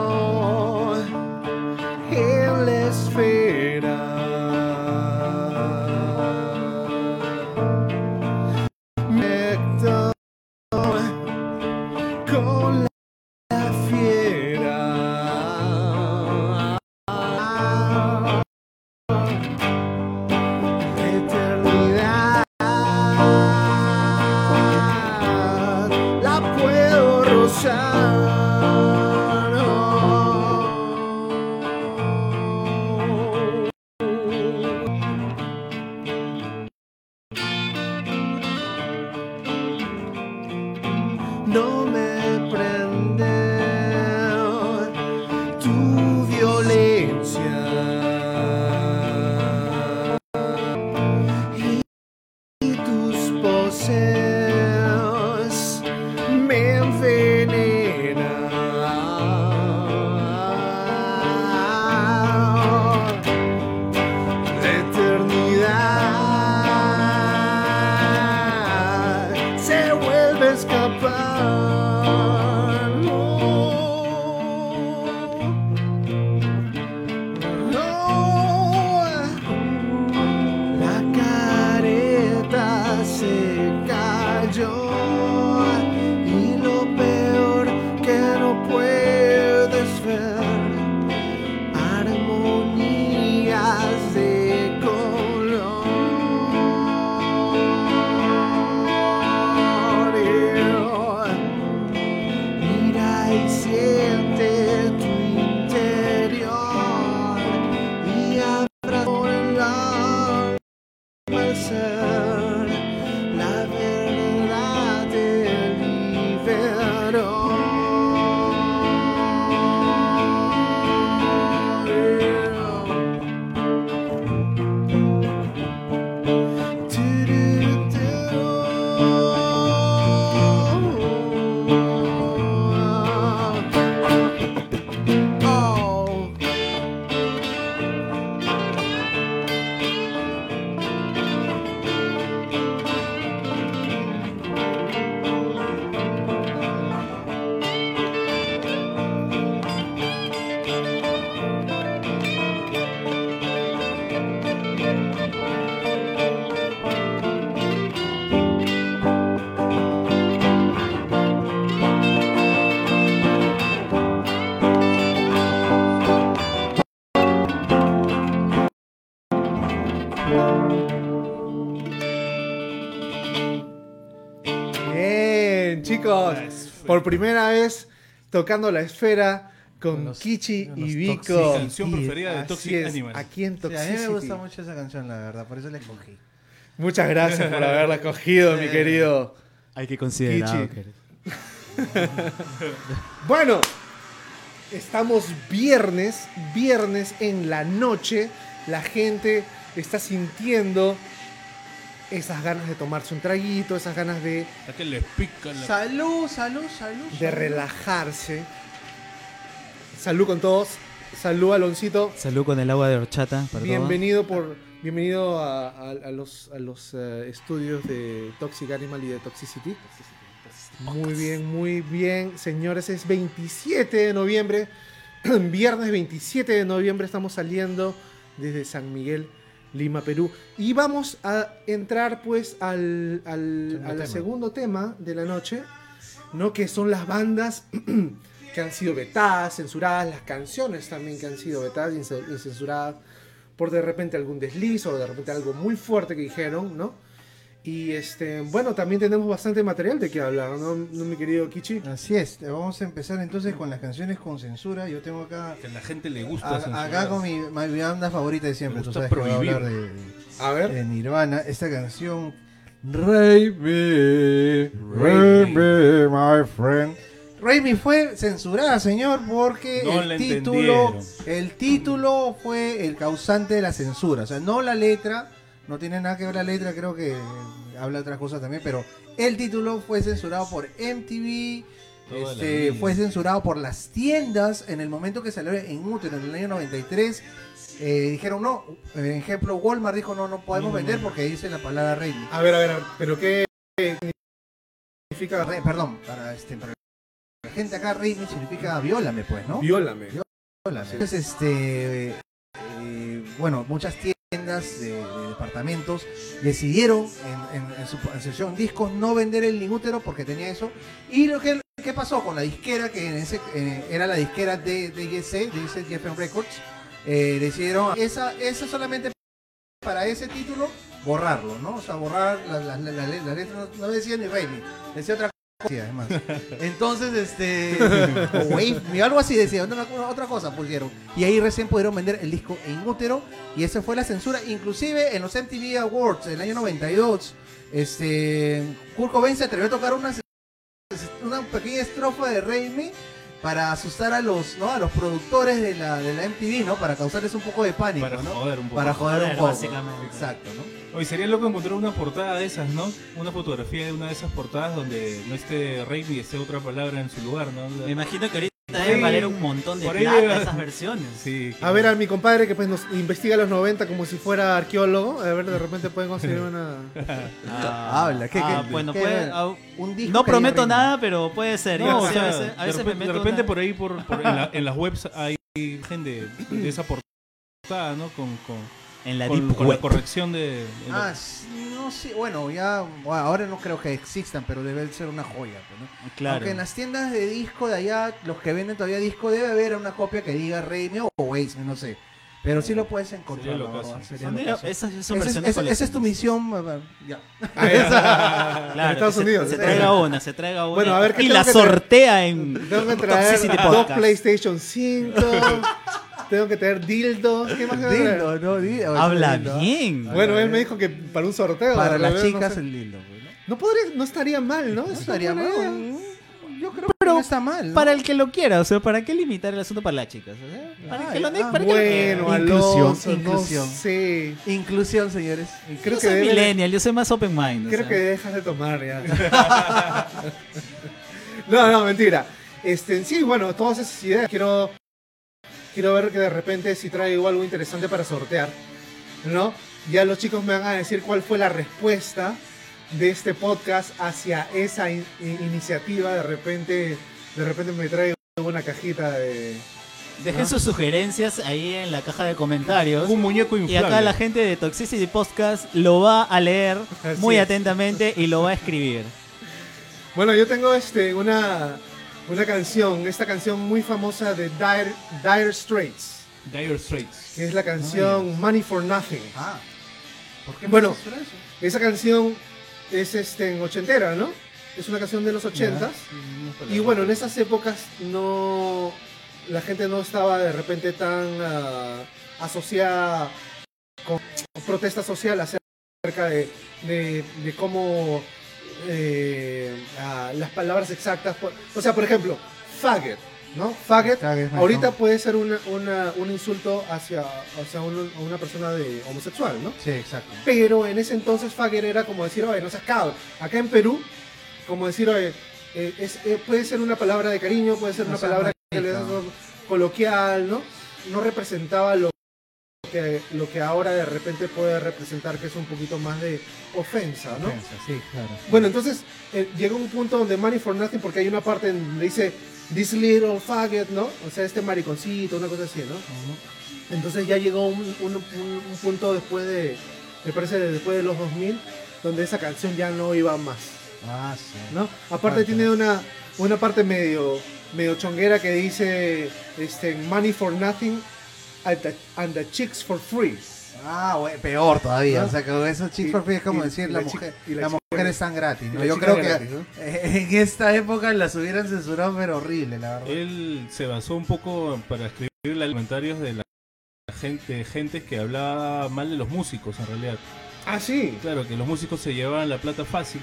Por primera vez tocando la esfera con los- Kichi y Vico. Mi canción preferida de Así Toxic es, Animal. Aquí en Sí, a mí me Toxicity. gusta mucho esa canción, la verdad, por eso la escogí. Muchas gracias por haberla escogido, mi querido. Hay que considerar. Kichi. Bueno, estamos viernes, viernes en la noche. La gente está sintiendo esas ganas de tomarse un traguito, esas ganas de, Hasta que les pica la... Salud, salud, salud. de salud. relajarse. Salud con todos. Salud, Aloncito. Salud con el agua de horchata. para Bienvenido por bienvenido a, a- a los, a los eh, estudios de Toxic Animal y de Toxicity. Muy bien, muy bien, señores. Es 27 de noviembre. Viernes 27 de noviembre estamos saliendo desde San Miguel, Lima, Perú. Y vamos a entrar pues al, al- Segundo al tema. segundo tema de la noche, ¿no? Que son las bandas que han sido vetadas, censuradas, las canciones también que han sido vetadas y censuradas por de repente algún desliz o de repente algo muy fuerte que dijeron, ¿no? Y este, bueno, también tenemos bastante material de qué hablar, ¿no, ¿No, mi querido Kichi? Así es, vamos a empezar entonces con las canciones con censura. Yo tengo acá Que a la gente le gusta a- acá con mi, mi banda favorita de siempre. Tú sabes que voy a prohibir. hablar de, A ver. de Nirvana. Esta canción. Rape me, Rape me, my friend. Rape Me fue censurada, señor, porque No el título, el título fue el causante de la censura. O sea, no la letra, no tiene nada que ver la letra, creo que habla otras cosas también, pero el título fue censurado por MTV, este, fue censurado por las tiendas en el momento que salió en útero en el año 93. Eh, dijeron no, ejemplo, Walmart dijo no, no podemos vender porque dice la palabra Rape. A ver, a ver, a ver, pero ¿qué significa Re- perdón, para, este, para la gente acá, Rape significa viólame, pues, ¿no? viólame? Viólame. Entonces, este, eh, bueno, muchas tiendas de, de departamentos decidieron en, en- su, sección discos no vender el Ningútero porque tenía eso. Y lo que ¿qué pasó con la disquera que en ese, eh, era la disquera de DGC, dice GFM Records? Eh, decidieron esa, esa solamente para ese título borrarlo, ¿no? O sea, borrar la, la, la, la- la letra, no, no decía ni Raimi, decía otra Entonces, este, o algo así decía, otra cosa pusieron. Y ahí recién pudieron vender el disco en útero y esa fue la censura. Inclusive en los MTV Awards del año 92, este, Kurt Cobain se atrevió a tocar una, una pequeña estrofa de Raimi para asustar a los, ¿no? a los productores de la, de la MTV, ¿no? Para causarles un poco de pánico, Para ¿no? joder un poco. Para joder un Joder, poco. básicamente. Exacto, ¿no? Hoy sería loco encontrar una portada de esas, ¿no? Una fotografía de una de esas portadas donde no esté Raimi y esté otra palabra en su lugar, ¿no? Me imagino que ahorita Ahí- valer un montón de por ahí plata debe- esas versiones. Sí. A ver a mi compadre que pues nos investiga los 90 como si fuera arqueólogo, a ver de repente pueden conseguir una Ah, Habla, ¿qué- ah, qué- bueno, qué- puede- ah, Un disco no que prometo nada, pero puede ser. No, Yo o sí, sea, a veces, a de veces me repente, de meto repente una- por ahí, por, por- en, la- en las webs hay gente de esa portada, ¿no? Con, con, en la con- deep con la corrección de... Ah, no sé, bueno, ya, bueno, ahora no creo que existan, pero debe ser una joya, pues, ¿no? Claro. Aunque en las tiendas de disco de allá, los que venden todavía disco, debe haber una copia que diga Raimi o Waze, no sé. Pero sí lo puedes encontrar. Sería sería esas son Esa es, esa- esa es tu misión. Ya. Claro, En Estados que se- Unidos. Se, traiga una, se traiga una. Bueno, a ver, ¿qué y la sortea en Tengo que Toxicity traer dos. PlayStation 5, tengo que traer dildos, ¿qué más? Dildo, ¿no? Dildo, Habla dildo. bien. Bueno, él me dijo que para un sorteo. Para las repente, no chicas sé. el dildo, ¿no? No podría, no estaría mal, ¿no? No Es estaría mal. Yo creo que no está mal. ¿no? Para el que lo quiera, o sea, ¿para qué limitar el asunto para las chicas? O sea, ¿Para Ah, que lo ah, para que lo quiera? Bueno, Inclusión, inclusión. no sé. Inclusión, señores. Creo yo que soy debe- millennial, yo soy más open mind. o Creo sea. que dejas de tomar ya. no, no, mentira. Este, sí, bueno, todas esas ideas. Quiero, quiero ver que de repente si traigo algo interesante para sortear. ¿No? Ya los chicos me van a decir cuál fue la respuesta de este podcast hacia esa in- in- iniciativa. De repente, de repente me traigo una cajita de. Dejen sus sugerencias ahí en la caja de comentarios. Un muñeco Y inflable. acá la gente de Toxicity Podcast lo va a leer Así muy es. atentamente y lo va a escribir. Bueno, yo tengo este, una, una canción, esta canción muy famosa de Dire, Dire Straits, Dire Straits. que es la canción Money for Nothing. Ah. ¿Por qué Bueno. me censura eso? Esa canción es este, en ochentera, ¿no? es una canción de los 80 y bueno, en esas épocas no la gente no estaba de repente tan ah, asociada con protesta social acerca de, de- de cómo eh, las palabras exactas. o sea, por ejemplo, faggot, ¿no? Faggot ahorita ¿no? puede ser una- una- un insulto hacia, hacia un- a una persona de homosexual, ¿no? Sí, exacto. Pero en ese entonces faggot era como decir, oye, no seas cabrón. Acá en Perú, como decir, oye, eh, es- eh, puede ser una palabra de cariño, puede ser No una palabra coloquial, ¿no? No representaba lo que, lo que ahora de repente puede representar, que es un poquito más de ofensa, ¿no? Ofensa, Sí, claro. Bueno, entonces eh, llega un punto donde Money for Nothing, porque hay una parte en donde dice, this little faggot, ¿no? O sea, este mariconcito, una cosa así, ¿no? Entonces ya llegó un, un- un- un punto después de, me parece, de- después de los 2000, donde esa canción ya no iba más, Ah, sí. ¿no? Aparte tiene una, una parte medio, medio chonguera que dice, este, money for nothing and the, and the chicks for free. Ah, peor todavía. ¿No? O sea, que eso chicos Y- for free es como y- decir y la, la mujer, y la las chica- mujeres están gratis. ¿no? Yo creo que gratis, ¿no? en esta época las hubieran censurado, pero horrible, la verdad. Él se basó un poco para escribir los comentarios de la gente, gente que hablaba mal de los músicos en realidad. Ah, sí. Claro, que los músicos se llevaban la plata fácil.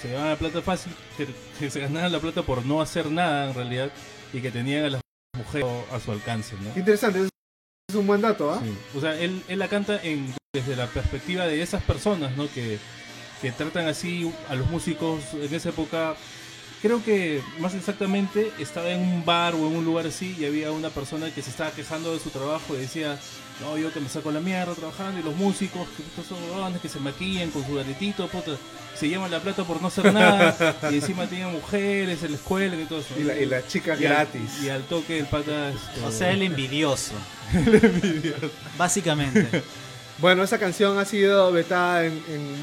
Se llevaban la plata fácil, que, que se ganaban la plata por no hacer nada en realidad y que tenían a las mujeres a su alcance, ¿no? Interesante, es, un buen dato, ¿ah? Sí. O sea, él, él la canta en, desde la perspectiva de esas personas, ¿no? Que, que tratan así a los músicos en esa época. Creo que más exactamente estaba en un bar o en un lugar así y había una persona que se estaba quejando de su trabajo y decía, no, yo que me saco la mierda trabajando y los músicos, que estos son que se maquillan con su aretito, puta, se llevan la plata por no hacer nada y encima tienen mujeres en la escuela y todo eso. Y, la, y las chicas Y al- gratis. Y al toque el pata... esto- O sea, el envidioso. Básicamente. Bueno, esa canción ha sido vetada en, en-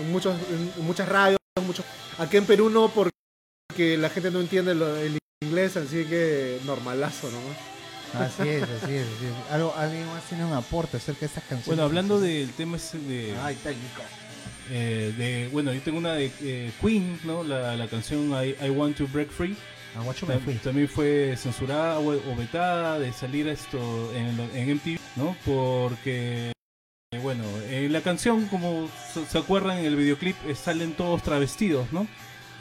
en muchos, en muchas radios. Muchos... Aquí en Perú no, porque la gente no entiende lo- el inglés, así que normalazo, ¿no? Así es, así es. así es. Algo, alguien más tiene un aporte acerca de estas canciones. Bueno, hablando del tema ese de... Ay, técnico. Eh, de, bueno, yo tengo una de eh, Queen, ¿no? La, la canción I, I Want to Break Free. Tam- fui. También fue censurada o, o vetada de salir esto en, en MTV, ¿no? Porque, bueno, en la canción, como se, acuerdan, en el videoclip eh, salen todos travestidos, ¿no?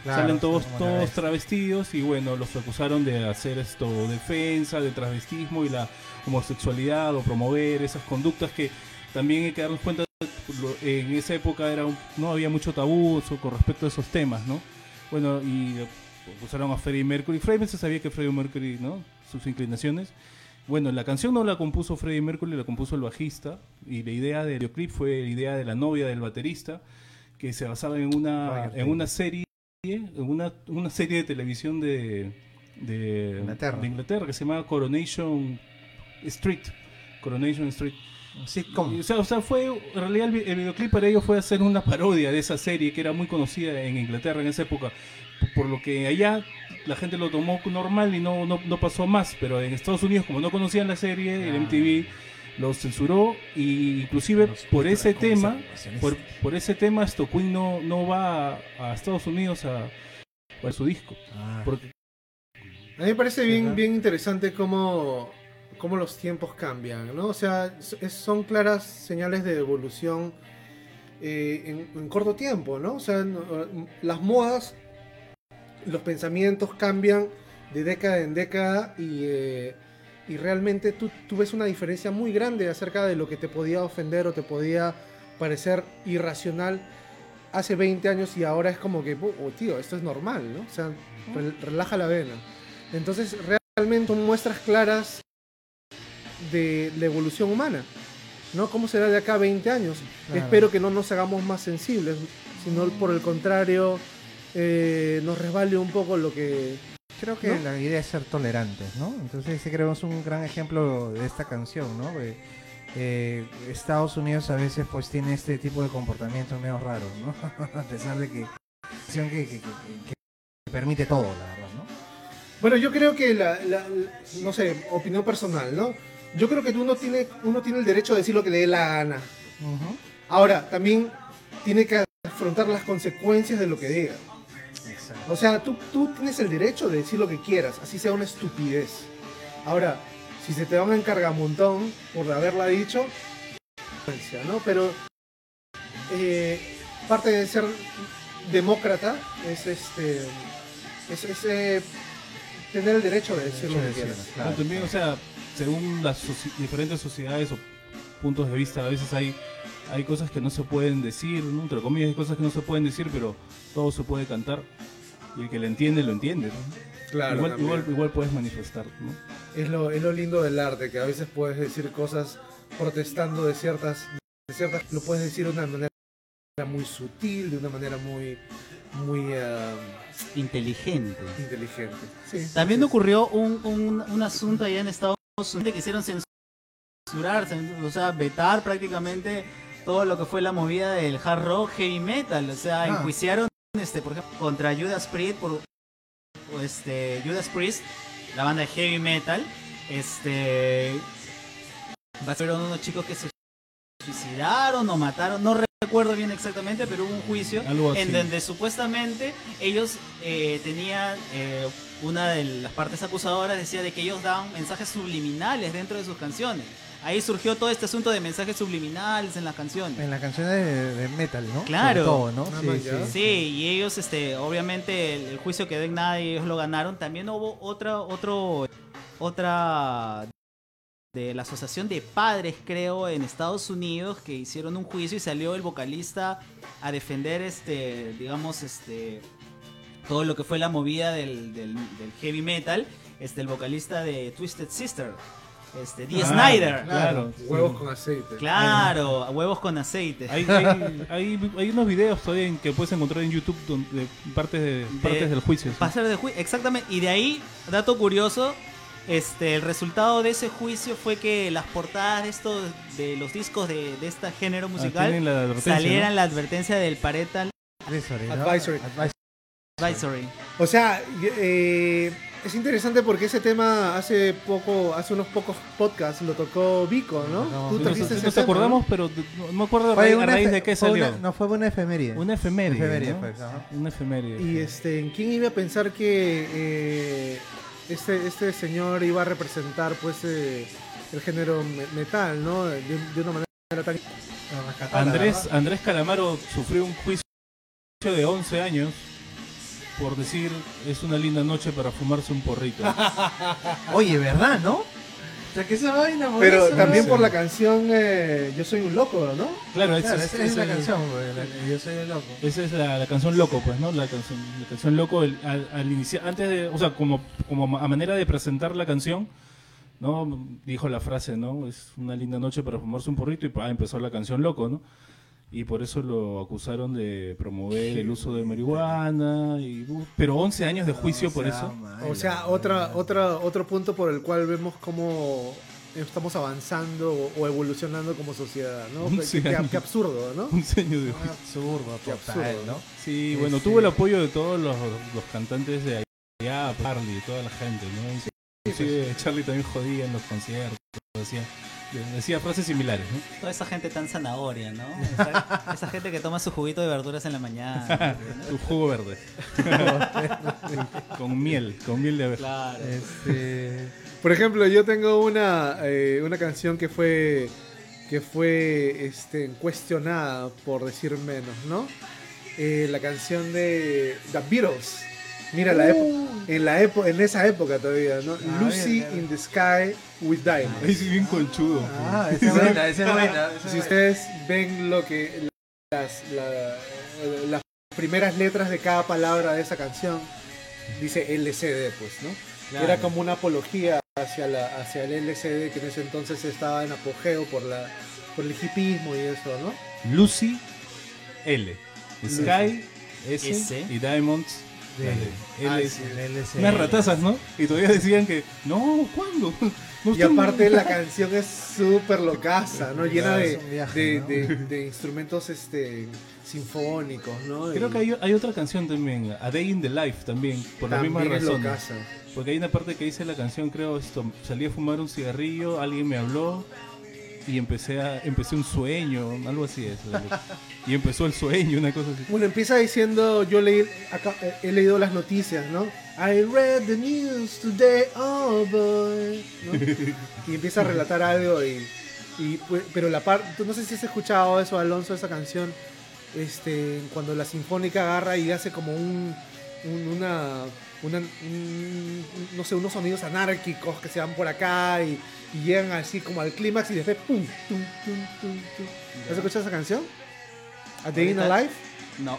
Claro, salen todos, todos travesti. travestidos y bueno, los acusaron de hacer esto, defensa del travestismo y la homosexualidad o promover esas conductas que también hay que darnos cuenta, en esa época era un- no había mucho tabú con respecto a esos temas, ¿no? Bueno, y acusaron a Freddie Mercury. Freddie se sabía que Freddie Mercury, ¿no? Sus inclinaciones. Bueno, la canción no la compuso Freddie Mercury, la compuso el bajista. Y la idea del videoclip fue la idea de la novia del baterista, que se basaba en una, en una serie, en una, una serie de televisión de, de, Inglaterra. de Inglaterra que se llamaba Coronation Street. Coronation Street. Sitcom. O sea, o sea, fue, en realidad el, el videoclip para ellos fue hacer una parodia de esa serie que era muy conocida en Inglaterra en esa época. Por lo que allá la gente lo tomó normal y no, no, no pasó más. Pero en Estados Unidos, como no conocían la serie, el Ah. MTV lo censuró y inclusive Los por ese tema, por, por ese tema, esto Queen no, no va a, a Estados Unidos a, a su disco. Ah, Porque A mí me parece bien, bien interesante cómo, cómo los tiempos cambian, ¿no? O sea, es- son claras señales de evolución eh, en, en corto tiempo, ¿no? O sea, no- las modas, los pensamientos cambian de década en década y, eh, y realmente tú, tú ves una diferencia muy grande acerca de lo que te podía ofender o te podía parecer irracional hace 20 años y ahora es como que, oh, tío, esto es normal, ¿no? O sea, rel- relaja la vena. Entonces, realmente muestras claras de la evolución humana, ¿no? ¿Cómo será de acá a 20 años? Claro. Espero que no nos hagamos más sensibles, sino por el contrario, eh, nos resbale un poco lo que... Creo que ¿no? la idea es ser tolerantes, ¿no? Entonces sí creo es un gran ejemplo de esta canción, ¿no? Porque, eh, Estados Unidos a veces pues tiene este tipo de comportamientos medio raros, ¿no? a pesar de que, que, que- que- que permite todo, la verdad, ¿no? Bueno, yo creo que la, la- la- no sé, opinión personal, ¿no? Yo creo que uno tiene, uno tiene el derecho de decir lo que le dé la gana. Ahora, también tiene que afrontar las consecuencias de lo que diga. O sea, tú, tú tienes el derecho de decir lo que quieras, así sea una estupidez. Ahora, si se te van a encargar un montón por haberla dicho, ¿no? Pero eh, parte de ser demócrata es este es, es, eh, tener el derecho de decir lo que quieras. Pero también, o sea, según las soci- diferentes sociedades o puntos de vista, a veces hay, hay cosas que no se pueden decir, ¿no? entre comillas, hay cosas que no se pueden decir, pero todo se puede cantar. Y el que le entiende, lo entiende. ¿no? Claro, igual, también. igual, igual puedes manifestar. ¿no? Es lo, es lo lindo del arte, que a veces puedes decir cosas protestando de ciertas, de ciertas, lo puedes decir de una manera muy sutil, de una manera muy, muy ah, Inteligente. inteligente. Sí, También sí, ocurrió un, un, un asunto allá en Estados Unidos que quisieron censurar, cen- o sea, vetar prácticamente todo lo que fue la movida del hard rock heavy metal. O sea, Ah. enjuiciaron, este, por ejemplo, contra Judas Priest por este Judas Priest, la banda de heavy metal. Este fueron unos chicos que se suicidaron o mataron, no recuerdo bien exactamente, pero hubo un juicio Algo así. en donde supuestamente ellos eh, tenían eh, una de las partes acusadoras decía de que ellos daban mensajes subliminales dentro de sus canciones. Ahí surgió todo este asunto de mensajes subliminales en las canciones. En las canciones de, de metal, ¿no? Claro. Sobre todo, ¿no? Ah, Sí, sí. Sí, y ellos, este, obviamente el, el juicio quedó en nada y ellos lo ganaron. También hubo otra, otro, otra de la asociación de padres, creo, en Estados Unidos que hicieron un juicio y salió el vocalista a defender, este, digamos, este, todo lo que fue la movida del, del- del heavy metal, este, el vocalista de Twisted Sister, este, Dee Ah, Snyder. Claro. Huevos con aceite. Claro, huevos con aceite. Hay, hay, unos videos todavía en que puedes encontrar en YouTube donde partes, de, partes del juicio. ¿sí? Pasar de juicio, exactamente. Y de ahí, dato curioso, este, el resultado de ese juicio fue que las portadas de estos, de los discos de, de este género Ah, musical la salieran ¿no? la advertencia del parental Advisory, ¿no? Advisory. Advisory. advisory. O sea, y- eh, es interesante porque ese tema hace poco, hace unos pocos podcasts lo tocó Vico, ¿no? No, Tú trajiste ese nos tema, acordamos, ¿no? pero no no me acuerdo a Fue raíz, a una raíz de qué salió. una- no fue una efeméride. Una efeméride. Efeméride, ¿no? pues. Una efeméride. Y este, ¿quién iba a pensar que eh, este, este señor iba a representar pues eh, el género me- metal, ¿no? De, de una manera tan... Andrés, Andrés Calamaro sufrió un juicio de 11 años por decir es una linda noche para fumarse un porrito. Oye, ¿verdad, no? O sea, que esa vaina, por Pero eso, también ¿no? por la canción eh, Yo soy un loco, ¿no? Claro, Claro, esa esa es la canción, güey, la- Yo soy el loco. Esa es la, la canción Loco, pues, ¿no? La canción, la canción Loco, el- al, al iniciar, antes de, o sea, como, como a manera de presentar la canción, ¿no? Dijo la frase, ¿no? Es una linda noche para fumarse un porrito y pa, empezó la canción Loco, ¿no? Y por eso lo acusaron de promover el uso de marihuana, y, pero 11 años de juicio por eso. O sea, otra, otra, otro punto por el cual vemos cómo estamos avanzando o, evolucionando como sociedad, ¿no? Qué, Sí. qué- qué absurdo, ¿no? 11 años de Un juicio. absurdo Qué total, absurdo, ¿no? Sí, bueno, Este- tuvo el apoyo de todos los, los cantantes de allá, Parley, toda la gente, ¿no? Inclusive Charlie también jodía en los conciertos, decía, decía frases similares, ¿no? Toda esa gente tan zanahoria, ¿no? Esa, esa gente que toma su juguito de verduras en la mañana. Tu jugo verde. con miel, con miel de abeja. Claro. Este. Por ejemplo, yo tengo una, eh, una canción que fue que fue este, cuestionada, por decir menos, ¿no? Eh, la canción de The Beatles. Mira, la época, en, la época, en esa época todavía, ¿no? Ah, Lucy bien, bien. in the Sky with Diamonds. Ahí sí bien conchudo. Ah, esa es buena, esa es buena. esa Si buena. ustedes ven lo que las, la- las primeras letras de cada palabra de esa canción, dice LCD, pues, ¿no? Claro. Era como una apología hacia, la, hacia el LCD que en ese entonces estaba en apogeo por, la, por el hipismo y eso, ¿no? Lucy L. Sky S, S. y Diamonds D. L. Ah, L. sí, el LC. Unas ratazas, ¿no? Y todavía decían que, no, ¿cuándo? No, Y aparte la canción es súper locaza, ¿no? Llena de, viaje, de, ¿no? de- de instrumentos este, sinfónicos, ¿no? Creo Y que hay, hay otra canción también, A Day in the Life también, por la misma también es razón. locaza. Porque hay una parte que dice la canción, creo, esto, salí a fumar un cigarrillo, alguien me habló y empecé a empecé un sueño, algo así es. Y empezó el sueño, una cosa así. Bueno, empieza diciendo, yo leí, acá, eh, he leído las noticias, ¿no? I read the news today, oh boy. ¿no? Y empieza a relatar algo y, y, pero la parte, no sé si has escuchado eso, Alonso, esa canción, este, cuando la sinfónica agarra y hace como un, un- una, una- un- no sé, unos sonidos anárquicos que se van por acá y, y llegan así como al clímax y después pum, tum, tum, tum, tum. ¿Has escuchado esa canción? A Day in a Ahorita- Life. No.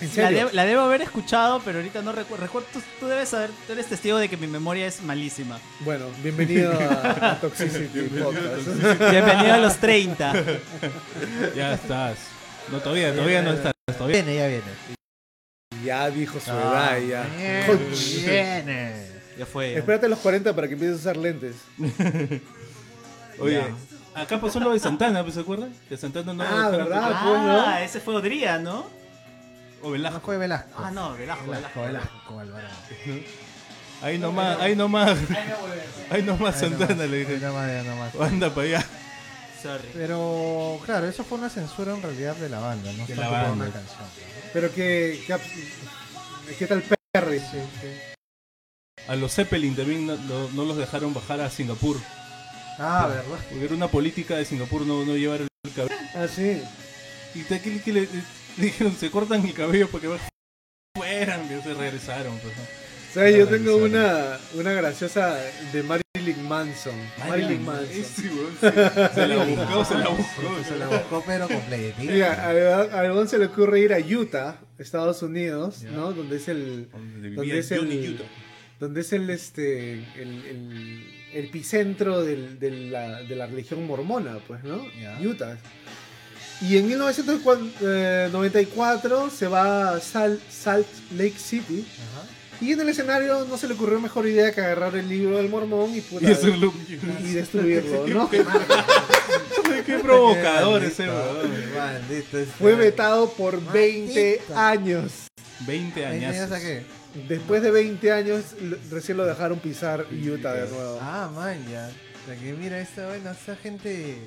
¿En La, serio? de- la debo haber escuchado, pero ahorita no recuerdo. Recuerdo, tú, tú debes saber, tú eres testigo de que mi memoria es malísima. Bueno, bienvenido a, a Toxicity Podcast. Bienvenido a los 30. Ya estás. No, todavía, todavía no estás. Todavía. Viene, ya viene. Ya dijo su Ah, edad ya. Viene. Ya fue. Espérate los 40 para que empieces a usar lentes. Oye, acá pasó lo de Santana, ¿se acuerdan? Que Santana no. Ah, no- ¿verdad? Ah, pues, ¿no? ese fue Odría, ¿no? O No Velasco. fue Velasco. Ah, no, Velasco, Velasco, Velasco. Ahí nomás, ahí nomás. Ahí nomás Ahí Santana le ahí dije. nomás, ahí nomás. Anda para allá. Sorry. Pero claro, eso fue una censura en realidad de la banda, no De la banda. una canción. Pero que, que abs- ¿qué tal Perry? Sí, sí. A los Zeppelin también no, no- no los dejaron bajar a Singapur. Ah, ¿verdad? Porque era una política de Singapur no, no llevar el cabello. Ah, sí. Y te- que- que le, le dijeron, se cortan el cabello para que fueran. Y se regresaron. Pues, ¿no? ¿Sabes? Yo tengo sí. una, una graciosa de Marilyn Manson. Marilyn Manson. Weón, se, se la buscó, se la buscó. Se la buscó, pero completita. Mira, a Algón se le ocurre ir a Utah, Estados Unidos, Ya. ¿no? Donde es el, Donde es el, Johnny Utah. donde es el, este, el, el- el epicentro del- de, la, de la religión mormona, pues, ¿no? Ya. Utah. Y en 1994 se va a Sal- Salt Lake City. Ajá. Y en el escenario no se le ocurrió mejor idea que agarrar el libro del mormón y, puta, Y hacerlo. y destruirlo, ¿no? Qué provocador ese, Maldito, este. Fue vetado por 20 Maldito. años. 20 ¿Ahí tenías años. a qué? Después de 20 años, recién lo dejaron pisar Utah de nuevo. Ah, man, ya. O sea que mira, esta, bueno, esa gente.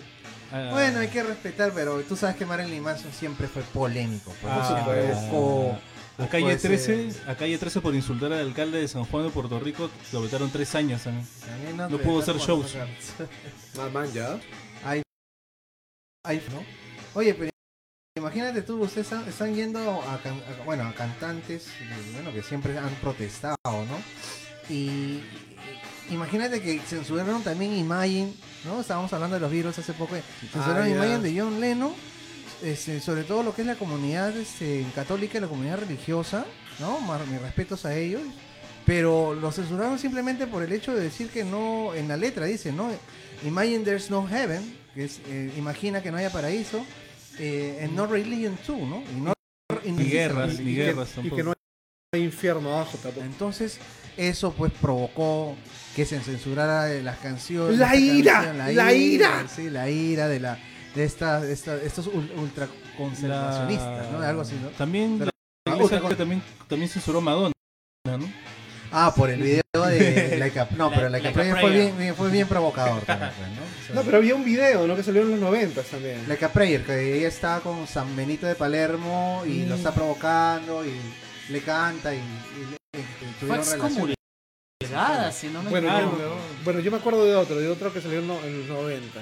Ah, Bueno, hay que respetar, pero tú sabes que Marilyn Manson siempre fue polémico. Ah, siempre pues. buscó- A calle ese- 13, a calle 13 por insultar al alcalde de San Juan de Puerto Rico, lo vetaron tres años también. También No pudo hacer shows. Ah, man, ya. Ahí, ¿no? Oye, pero imagínate tú, ustedes están, están yendo a, can- a- bueno, a cantantes bueno, que siempre han protestado, ¿no? Y imagínate que censuraron también Imagine, ¿no? Estábamos hablando de los virus hace poco. Censuraron Ah. Imagine de John Lennon, este, sobre todo lo que es la comunidad este, católica y la comunidad religiosa, ¿no? Mis respetos a ellos. Pero lo censuraron simplemente por el hecho de decir que no, en la letra dice, ¿no? Imagine there's no heaven, que es, eh, imagina que no haya paraíso, eh, and no religion too, ¿no? Y, no, y Ni guerras, Y, ni y que, guerras y que no hay infierno abajo tampoco. Entonces, eso pues provocó que se censurara eh, las canciones. ¡La ira! canción, ¡La ira! Sí, la ira de la de esta, esta- estos ul- ultraconservacionistas, ¿no? Algo así, ¿no? También, Pero- la Ah, iglesia otra cosa. también, también censuró Madonna, ¿no? Ah, por el video de Like a, No, La- pero Like Like a Prayer fue bien, bien- fue bien provocador también, pues, ¿no? O sea, No, pero había un video, ¿no? Que salió en los 90 también. Like a Prayer, que ella está con San Benito de Palermo y Mm. lo está provocando y le canta y, y le- y tuvieron me Bueno, Ah, yo, bueno, yo me acuerdo de otro, de otro que salió en los 90.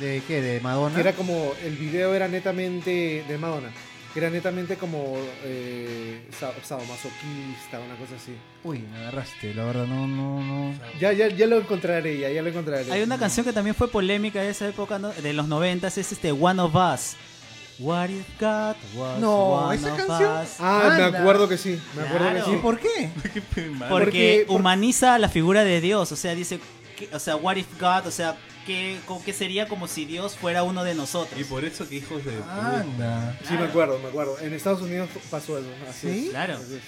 ¿De qué? ¿De Madonna? Era como, el video era netamente de Madonna. Era netamente como eh, sa- sadomasoquista, una cosa así. Uy, me agarraste, la verdad, no, no, no. Ya, ya, ya lo encontraré, ya, ya lo encontraré. Hay una canción que también fue polémica de esa época, ¿no? de los noventas, es este One of Us. What if God was No, one ¿esa of canción? us? Ah, me acuerdo que sí, me acuerdo Claro. que ¿Y sí. por qué? Porque Porque- por- humaniza la figura de Dios, o sea, dice, o sea, what if God, o sea, ¿qué, co- qué sería como si Dios fuera uno de nosotros? Y por eso que hijos de... Anda. Sí, me acuerdo, me acuerdo. En Estados Unidos pasó eso. Así ¿Sí? es, Claro. así es.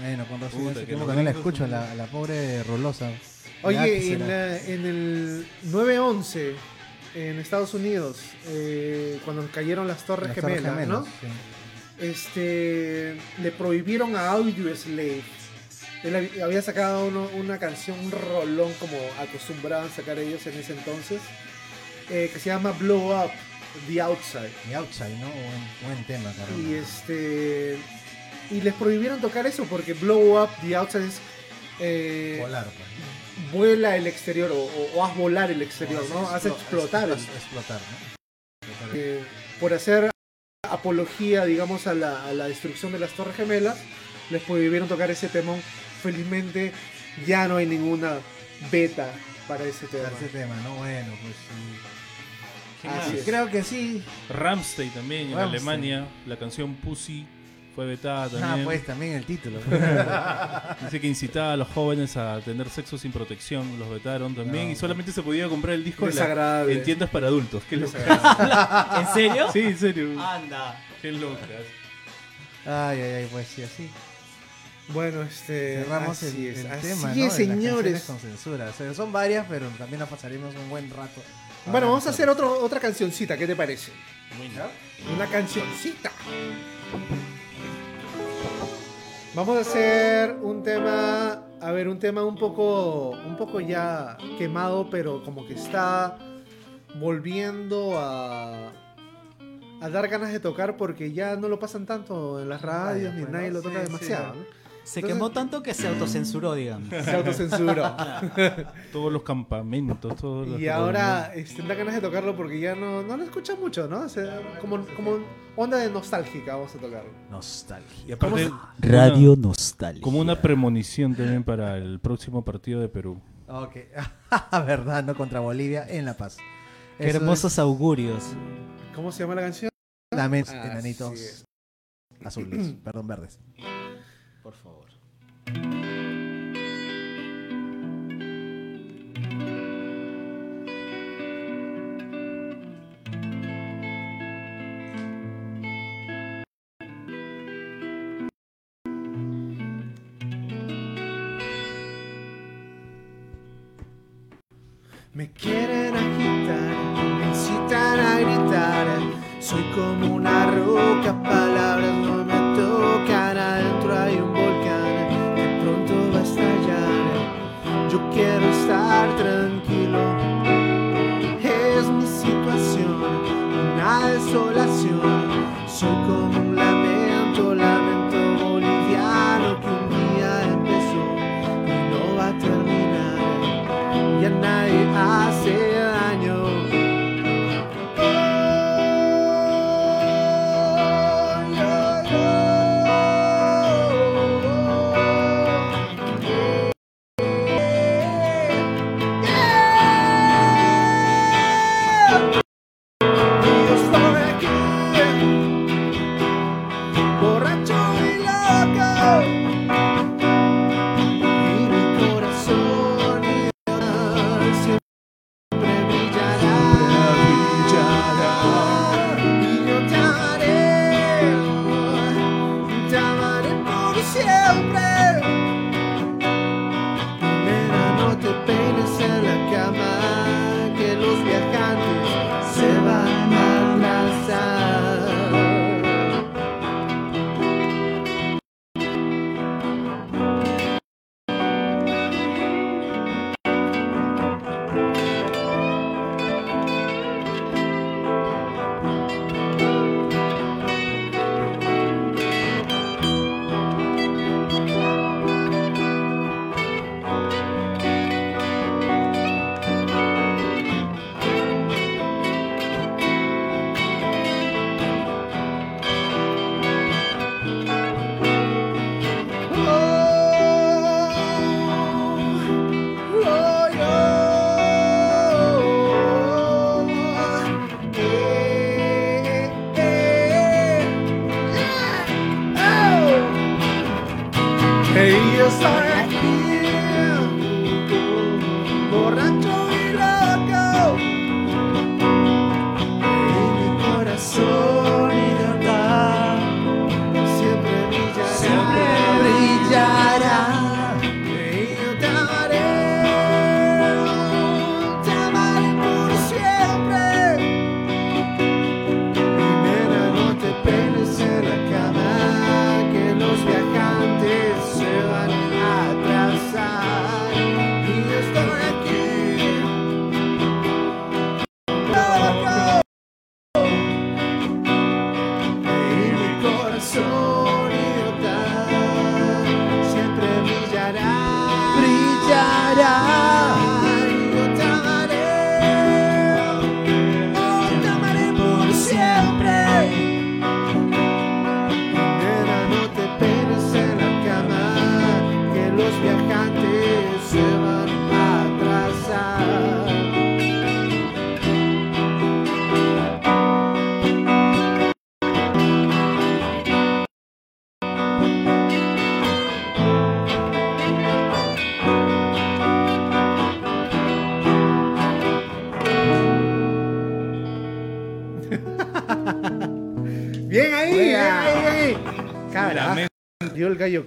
Bueno, con razón, Puta, hace que tiempo los que no la escucho, son- la, la pobre Rolosa. Oye, ¿qué en, será? la- en el 9-11, en Estados Unidos, eh, cuando cayeron las Torres Las Torres Gemelas, Gemelas, ¿no? sí. Este, le prohibieron a Audio Slave. Él hab- había sacado uno- una canción, un rolón como acostumbraban sacar ellos en ese entonces. eh, que se llama Blow Up The Outside. Y Outside, ¿no? Buen, buen tema, caramba. Y este y les prohibieron tocar eso porque Blow Up The Outside es eh, Volar, pues. vuela el exterior o, o- o haz volar el exterior, ¿no? Explo- explotar. Explotar, ¿no? Explotar. eh, por hacer apología, digamos, a la, a la destrucción de las Torres Gemelas, les prohibieron tocar ese temón. Felizmente ya no hay ninguna beta para ese tema. Ese tema, ¿no? Bueno, pues sí. Así Sí, es. Creo que sí. Ramstein también en. Alemania, la canción Pussy fue vetada Ah, también. pues también el título. Dice que incitaba a los jóvenes a tener sexo sin protección, los vetaron también No, y solamente se podía comprar el disco en, la- Desagradable. en tiendas para adultos. Qué. ¿En serio? Sí, en serio. Anda. Qué locas. Ay, ay, ay, pues sí, así. Bueno, este. Cerramos el, así es, el así tema, es, ¿no? señores. canciones con censura. O sea, son varias, pero también las pasaremos un buen rato. Bueno, vamos a hacer otro otra cancioncita, ¿qué te parece? Una cancioncita. Vamos a hacer un tema, a ver, un tema un poco, un poco ya quemado, pero como que está volviendo a, a dar ganas de tocar porque ya no lo pasan tanto en las radios ni pues, nadie lo toca Sí, demasiado. Se Entonces- quemó tanto que se autocensuró, digamos. Se autocensuró. Todos los campamentos, todos los Y ahora este, da ganas de tocarlo porque ya no, no lo escucha mucho, ¿no? O sea, como, como onda de nostálgica vamos a tocarlo. Nostalgia. Y aparte, Radio una- Nostalgia. como una premonición también para el próximo partido de Perú. Ok. Verdad, no contra Bolivia en La Paz. Qué Eso hermosos augurios. ¿Cómo se llama la canción? Laments, Así enanitos es. azules, perdón, verdes. Por favor. Una desolación. Soy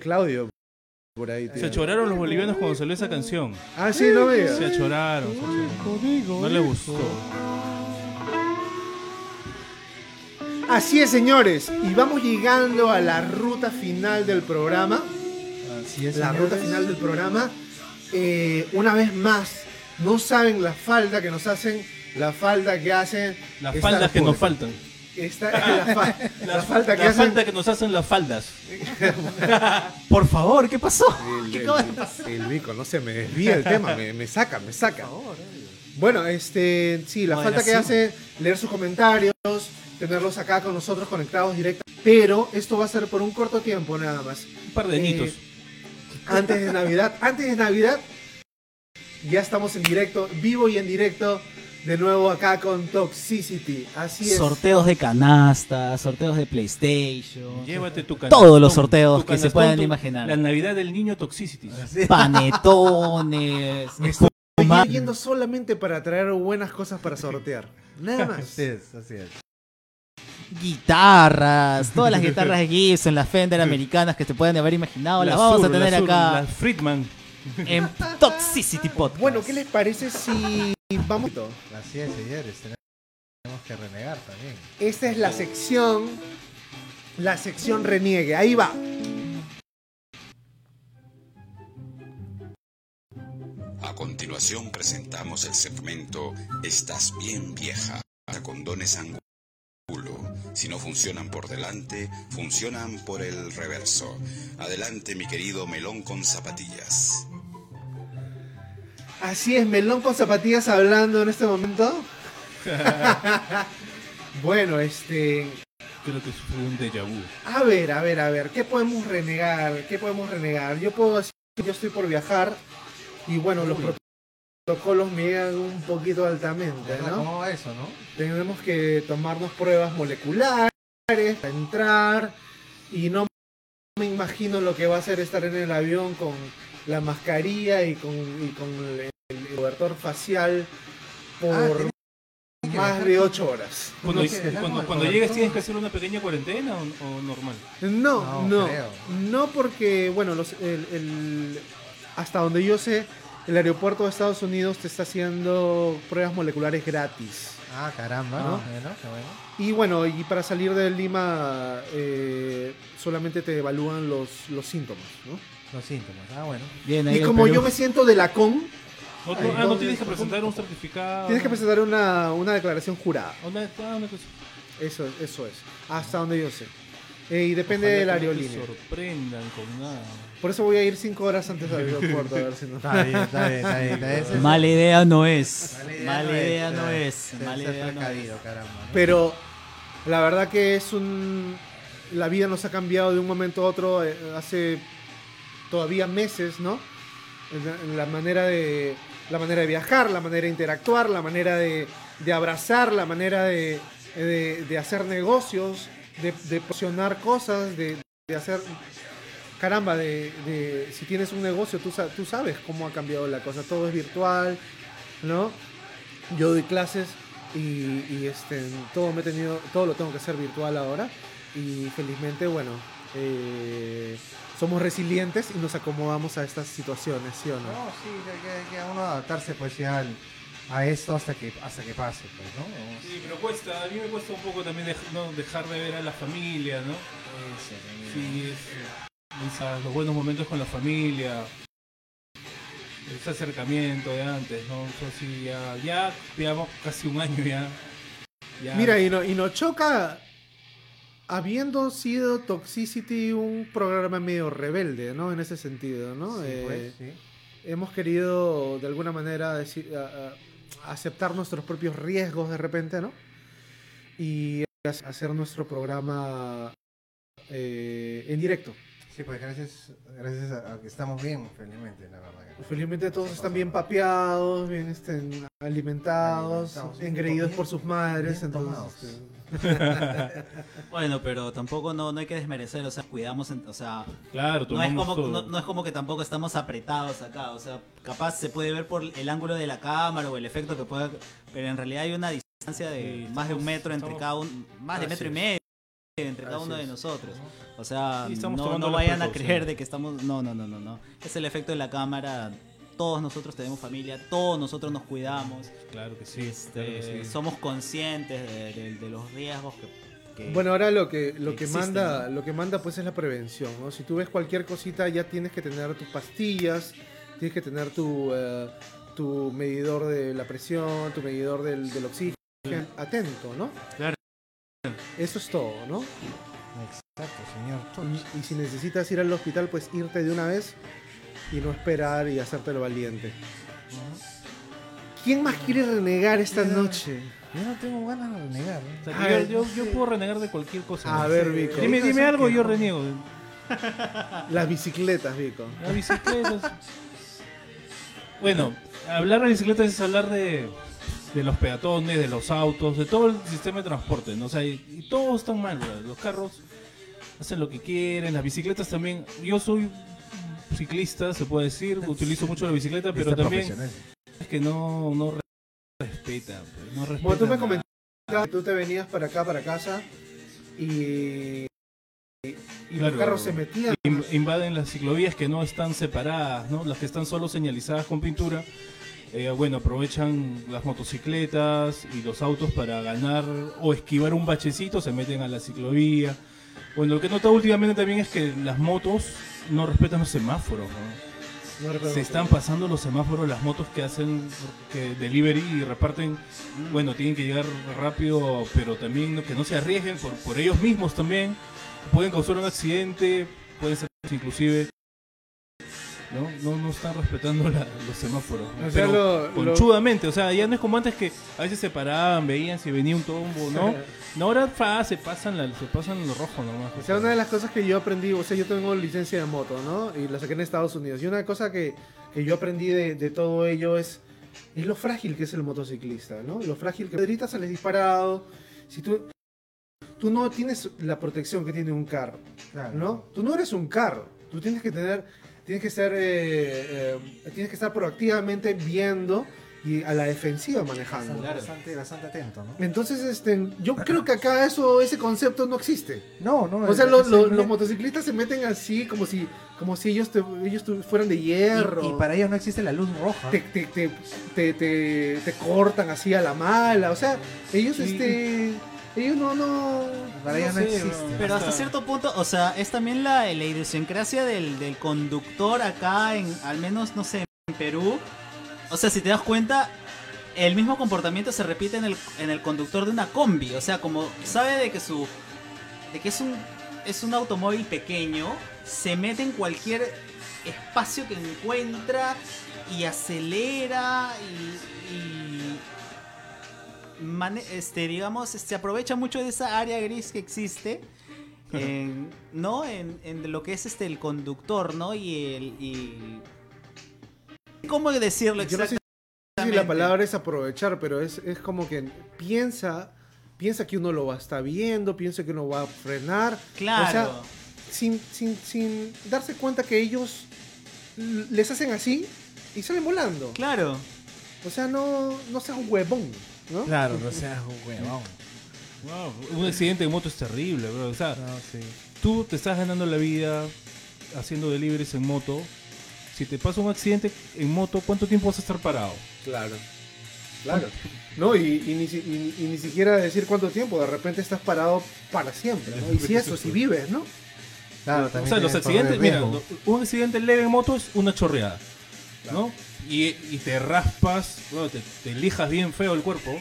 Claudio por ahí, tío. Se choraron los bolivianos cuando salió esa canción. Ah, sí, no me Se choraron, se choraron. No les gustó. Así es, señores. Y vamos llegando a la ruta final del programa. Así es, La señores. ruta final del programa. Eh, una vez más, no saben la falta que nos hacen, la falta que hacen. Las faldas que nos faltan. Esta- la, fa- la falta que la hacen. falta que nos hacen las faldas. Por favor, ¿qué pasó? El, ¿Qué el- acaba de pasar? el bico, no sé, me desvía el tema, me, me saca, me saca. Bueno, este, sí, la falta que hace leer sus comentarios, tenerlos acá con nosotros conectados directos. Pero esto va a ser por un corto tiempo nada más. Un par de añitos. Eh, antes de Navidad, antes de Navidad, ya estamos en directo, vivo y en directo, de nuevo acá con Toxicity. Así es. Sorteos de canasta, sorteos de PlayStation. Llévate tu canastón, Todos los sorteos tu que se puedan tu- imaginar. La Navidad del niño Toxicity. Panetones. Estoy yendo solamente para traer buenas cosas para sortear. Nada más. Así es, así es. guitarras, todas las guitarras de Gibson, las Fender americanas que te pueden haber imaginado, las, vamos a tener la Sur, acá La Friedman. En Toxicity Podcast. Bueno, ¿qué les parece si vamos? Así es, señores. Tenemos que renegar también. Esta es la sección, la sección reniegue. Ahí va. A continuación presentamos el segmento Estás bien vieja. Condones Angulo. Si no funcionan por delante, funcionan por el reverso. Adelante mi querido melón con zapatillas. Así es, Melón con zapatillas hablando en este momento. bueno, este, Creo que sufrió un déjà vu. a ver, a ver, a ver, ¿qué podemos renegar? ¿Qué podemos renegar? Yo puedo decir que yo estoy por viajar y bueno, los protocolos me llegan un poquito altamente, ¿no? ¿Cómo va eso, no? Tenemos que tomarnos pruebas moleculares para entrar y no me imagino lo que va a ser estar en el avión con la mascarilla y con, y con el, el cobertor facial por Ah, más de 8 horas. Cuando, cuando, cuando tienes que hacer una pequeña cuarentena o, o normal. No, No, no, porque, bueno, los, el, el- hasta donde yo sé, el aeropuerto de Estados Unidos te está haciendo pruebas moleculares gratis. Ah, caramba. ¿No? Bueno, qué bueno. Y bueno, y para salir de Lima eh, solamente te evalúan los, los síntomas, ¿no? Los síntomas. Ah, bueno. Bien, ahí Y como Perú. yo me siento de la CON, No, no- ah, no tienes que presentar un certificado. tienes que presentar una, una declaración jurada. Una, ah, una cosa. Eso, eso es, hasta donde yo sé. Eh, y depende Ojalá de la no aerolínea. sorprendan con nada. Por eso voy a ir cinco horas antes del aeropuerto a ver si no. Está bien, está bien, está bien. está bien. Ese es- Mala idea no es. Mala idea no es, Mala idea no es. Pero la verdad que es un... La vida nos ha cambiado de un momento a otro eh, hace todavía meses, ¿no? La manera de la manera de viajar, la manera de interactuar, la manera de, abrazar, la manera de, hacer negocios, de, promocionar cosas, de, hacer... Caramba, de, si tienes un negocio, tú, sa- tú sabes cómo ha cambiado la cosa. Todo es virtual, ¿no? Yo doy clases y, y, este, todo, me he tenido, todo lo tengo que hacer virtual ahora. Y felizmente, bueno, eh, somos resilientes y nos acomodamos a estas situaciones, ¿sí o no? No, sí, que, que, que a uno adaptarse pues ya al- a esto hasta que hasta que pase, pues, ¿no? Sí, pero cuesta, a mí me cuesta un poco también no, dejar de ver a la familia, ¿no? Sí, es, es a los buenos momentos con la familia, ese acercamiento de antes, ¿no? Eso sí, ya, ya llevamos casi un año ya. ya Mira, y, no, y nos choca, habiendo sido Toxicity un programa medio rebelde, ¿no? En ese sentido, ¿no? Sí, Eh, pues, sí. hemos querido de alguna manera decir, a- a- aceptar nuestros propios riesgos de repente, ¿no? Y ha- hacer nuestro programa eh, en directo. Sí, pues gracias, gracias a, a que estamos bien, felizmente, la verdad. que- Felizmente todos están bien papeados, bien estén alimentados, Alimentados, engreídos por sus madres, entonces... Bueno, pero tampoco no, no hay que desmerecer, o sea, cuidamos, en- o sea, Claro, no es, tomamos como, todo. no, no es como que tampoco estamos apretados acá, o sea, capaz se puede ver por el ángulo de la cámara o el efecto que pueda, pero en realidad hay una distancia de Sí, más de un metro entre estamos- cada uno, más de Así metro y es. medio entre cada Así uno de es. nosotros. O sea, Sí, estamos no, tomando no las vayan a precauciones. creer de que estamos... No, no, no, no, no. Es el efecto de la cámara. Todos nosotros tenemos familia, todos nosotros nos cuidamos. Claro que sí. Este, claro que sí. Somos conscientes de, de- de los riesgos que... que- Bueno, ahora lo que lo que existen, manda ¿no? lo que manda pues es la prevención, ¿no? Si tú ves cualquier cosita ya tienes que tener tus pastillas, tienes que tener tu eh, tu medidor de la presión, tu medidor del, del oxígeno, atento, ¿no? Claro. Eso es todo, ¿no? Exacto, señor. Y, y si necesitas ir al hospital, pues irte de una vez y no esperar y hacerte lo valiente. ¿Quién más quiere renegar esta noche? Yo no tengo ganas de renegar. O sea, ver, yo, yo, puedo renegar de cualquier cosa. A ¿no? ver, Vico. Dime, dime algo y yo reniego. Las bicicletas, Vico. Las bicicletas. Bueno, hablar de bicicletas es hablar de, de los peatones, de los autos, de todo el sistema de transporte, ¿no? O sea, y, y todos están mal, ¿verdad? Los carros hacen lo que quieren, las bicicletas también. Yo soy ciclista, se puede decir, utilizo mucho la bicicleta, pero también es que no, no respeta, pues, no respeta. Bueno, tú me nada. comentabas que tú te venías para acá, para casa, y, y Claro. los carros se metían. In- invaden las ciclovías que no están separadas, ¿no? Las que están solo señalizadas con pintura. eh, bueno, aprovechan las motocicletas y los autos para ganar o esquivar un bachecito, se meten a la ciclovía. Bueno, lo que he notado últimamente también es que las motos no respetan los semáforos. ¿no? No recuerdo. Se están pasando los semáforos las motos que hacen que delivery y reparten. Bueno, tienen que llegar rápido, pero también que no se arriesguen por, por ellos mismos también. Pueden causar un accidente, pueden ser inclusive. No, no, no están respetando la- los semáforos. ¿no? O sea, Pero lo- lo- conchudamente, o sea, ya no es como antes que a veces se paraban, veían si venía un tombo, ¿no? No, ahora fa, se pasan la, se pasan lo rojo nomás. O sea, una de las cosas que yo aprendí, o sea, yo tengo licencia de moto, ¿no? Y la saqué en Estados Unidos. Y una cosa que, que yo aprendí de, de todo ello es, es lo frágil que es el motociclista, ¿no? Lo frágil que Pedrita sales disparado. Si tú, tú no tienes la protección que tiene un carro, Claro. ¿no? Tú no eres un carro. Tú tienes que tener, tienes que ser, eh, eh, tienes que estar proactivamente viendo y a la defensiva manejando. Bastante, bastante, bastante atento, ¿no? Entonces, este, yo creo que acá eso, ese concepto no existe. No, no. O sea, los motociclistas se meten así como si, como si ellos, te- ellos fueran de hierro. y, y para ellos no existe la luz roja. te, te, te, te, te- te cortan así a la mala. O sea, ellos, Sí. este, ellos no, no. Para existe. Pero hasta cierto punto, o sea, es también la, la idiosincrasia del, del conductor acá, en al menos, no sé, en Perú. O sea, si te das cuenta, el mismo comportamiento se repite en el, en el conductor de una combi. O sea, como sabe de que su. de que es un. es un automóvil pequeño, se mete en cualquier espacio que encuentra y acelera y. y este, digamos, se aprovecha mucho de esa área gris que existe. en- ¿No? En, en lo que es este el conductor, ¿no? Y el. Y... ¿Cómo decirlo Yo no sé exactamente? si la palabra es aprovechar, pero es, es como que piensa, piensa que uno lo va a estar viendo, piensa que uno va a frenar. Claro. O sea, sin, sin, sin darse cuenta que ellos les hacen así y salen volando. claro. O sea, no, no seas un huevón, ¿no? Claro, no seas un huevón. Wow, un accidente de moto es terrible, bro. O sea, No, sí. tú te estás ganando la vida haciendo deliveries en moto. Si te pasa un accidente en moto, ¿cuánto tiempo vas a estar parado? Claro. Claro. No, y, y ni, si- y- y ni siquiera decir cuánto tiempo, de repente estás parado para siempre, ¿no? Y si eso, si vives, ¿no? Claro, O también sea, los accidentes, mira, un accidente leve en moto es una chorreada, ¿no? Y, y te raspas, bro, te, te lijas bien feo el cuerpo,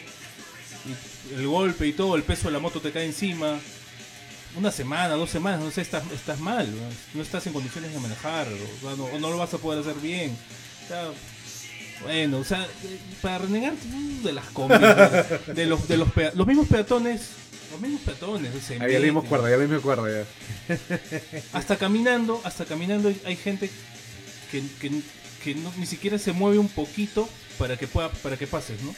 y el golpe y todo, el peso de la moto te cae encima. Una semana, dos semanas, no sé, estás, estás mal, ¿no? Estás en condiciones de manejar, o, sea, no, o no lo vas a poder hacer bien. O sea, bueno, o sea, para renegar de las combis, de, los, de los, los mismos peatones, los mismos peatones. se Ahí dimos meten. cuerda, ya le dimos cuerda ya. Hasta caminando, hasta caminando hay- hay gente que, que- que no- ni siquiera se mueve un poquito para que pueda, para que pases, ¿no?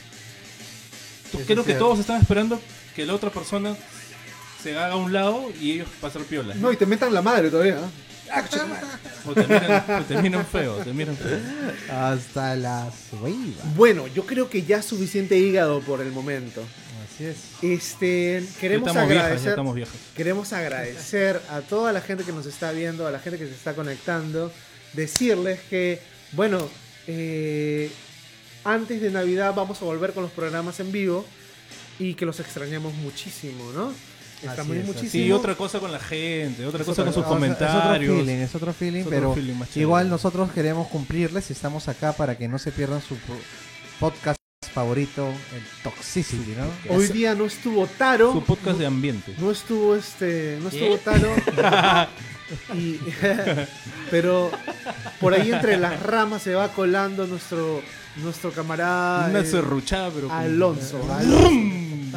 Tú- Creo es que cierto. todos están esperando que la otra persona se haga a un lado y ellos pasen piola. No, y te metan la madre todavía. ¿ah? O te miran, o te miran feo, te miran feo. Hasta las huevas. Bueno, yo creo que ya suficiente hígado por el momento. Así es. Este, queremos estamos viejas, ya agradecer, estamos viejas. queremos agradecer a toda la gente que nos está viendo, a la gente que se está conectando, decirles que, bueno, eh, antes de Navidad vamos a volver con los programas en vivo y que los extrañamos muchísimo, ¿no? Extrañamos es, muchísimo. Sí, otra cosa con la gente, otra Es cosa otra con sus cosa, Es otro comentarios. feeling, es otro feeling, Es otro pero feeling chévere. igual nosotros queremos cumplirles y estamos acá para que no se pierdan su podcast favorito, el Toxicity, ¿no? Hoy día no estuvo Taro. Su podcast de ambiente. No estuvo este, no estuvo. Taro. Y- pero por ahí entre las ramas se va colando nuestro nuestro camarada Una eh, serruchada, pero. como- Alonso.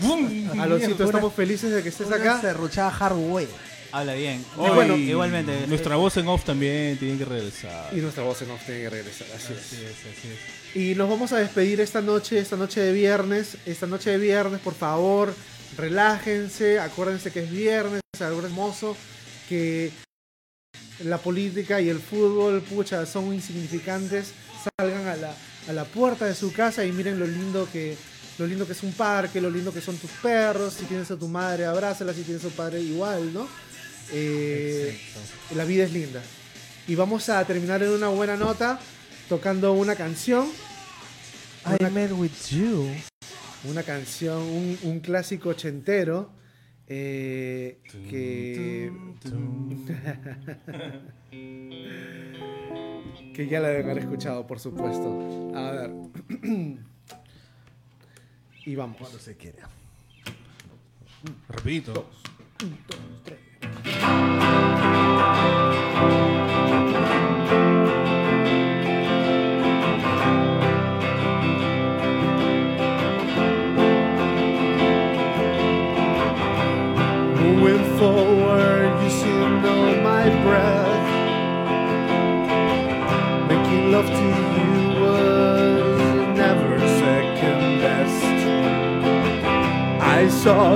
¡Bum! Aloncito, estamos felices de que estés Una acá. serruchada hardware. Habla bien. Hoy, bueno, igualmente. Nuestra voz en off también tiene que regresar. Y nuestra voz en off tiene que regresar, así es. Así es, así es. Y nos vamos a despedir esta noche, esta noche de viernes. Esta noche de viernes, por favor, relájense, acuérdense que es viernes, algo hermoso, que la política y el fútbol, pucha, son insignificantes. Salgan a la, a la puerta de su casa y miren lo lindo que lo lindo que es un parque, lo lindo que son tus perros. Si tienes a tu madre, abrázala. Si tienes a tu padre, igual, ¿no? Eh, la vida es linda. Y vamos a terminar en una buena nota tocando una canción. I Una- met with you. una canción, un, un clásico ochentero eh, que, que ya la deben haber escuchado, por supuesto. A ver. y vamos. Cuando se quiera. Repito. Moving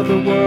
the world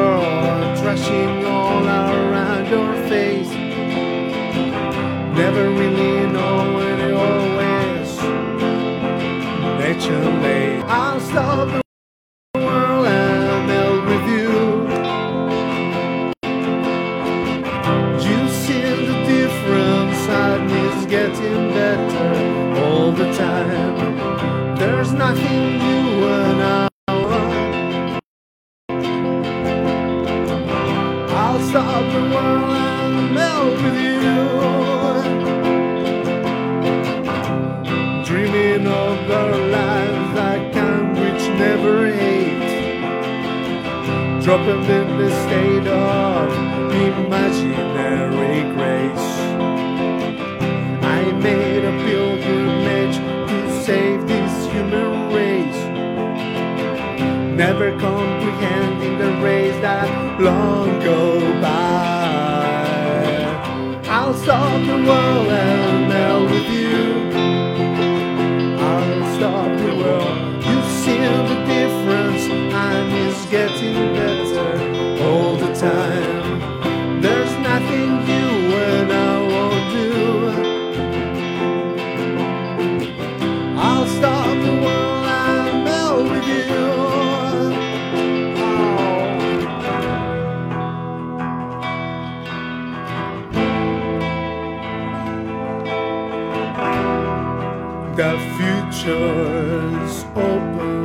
future's open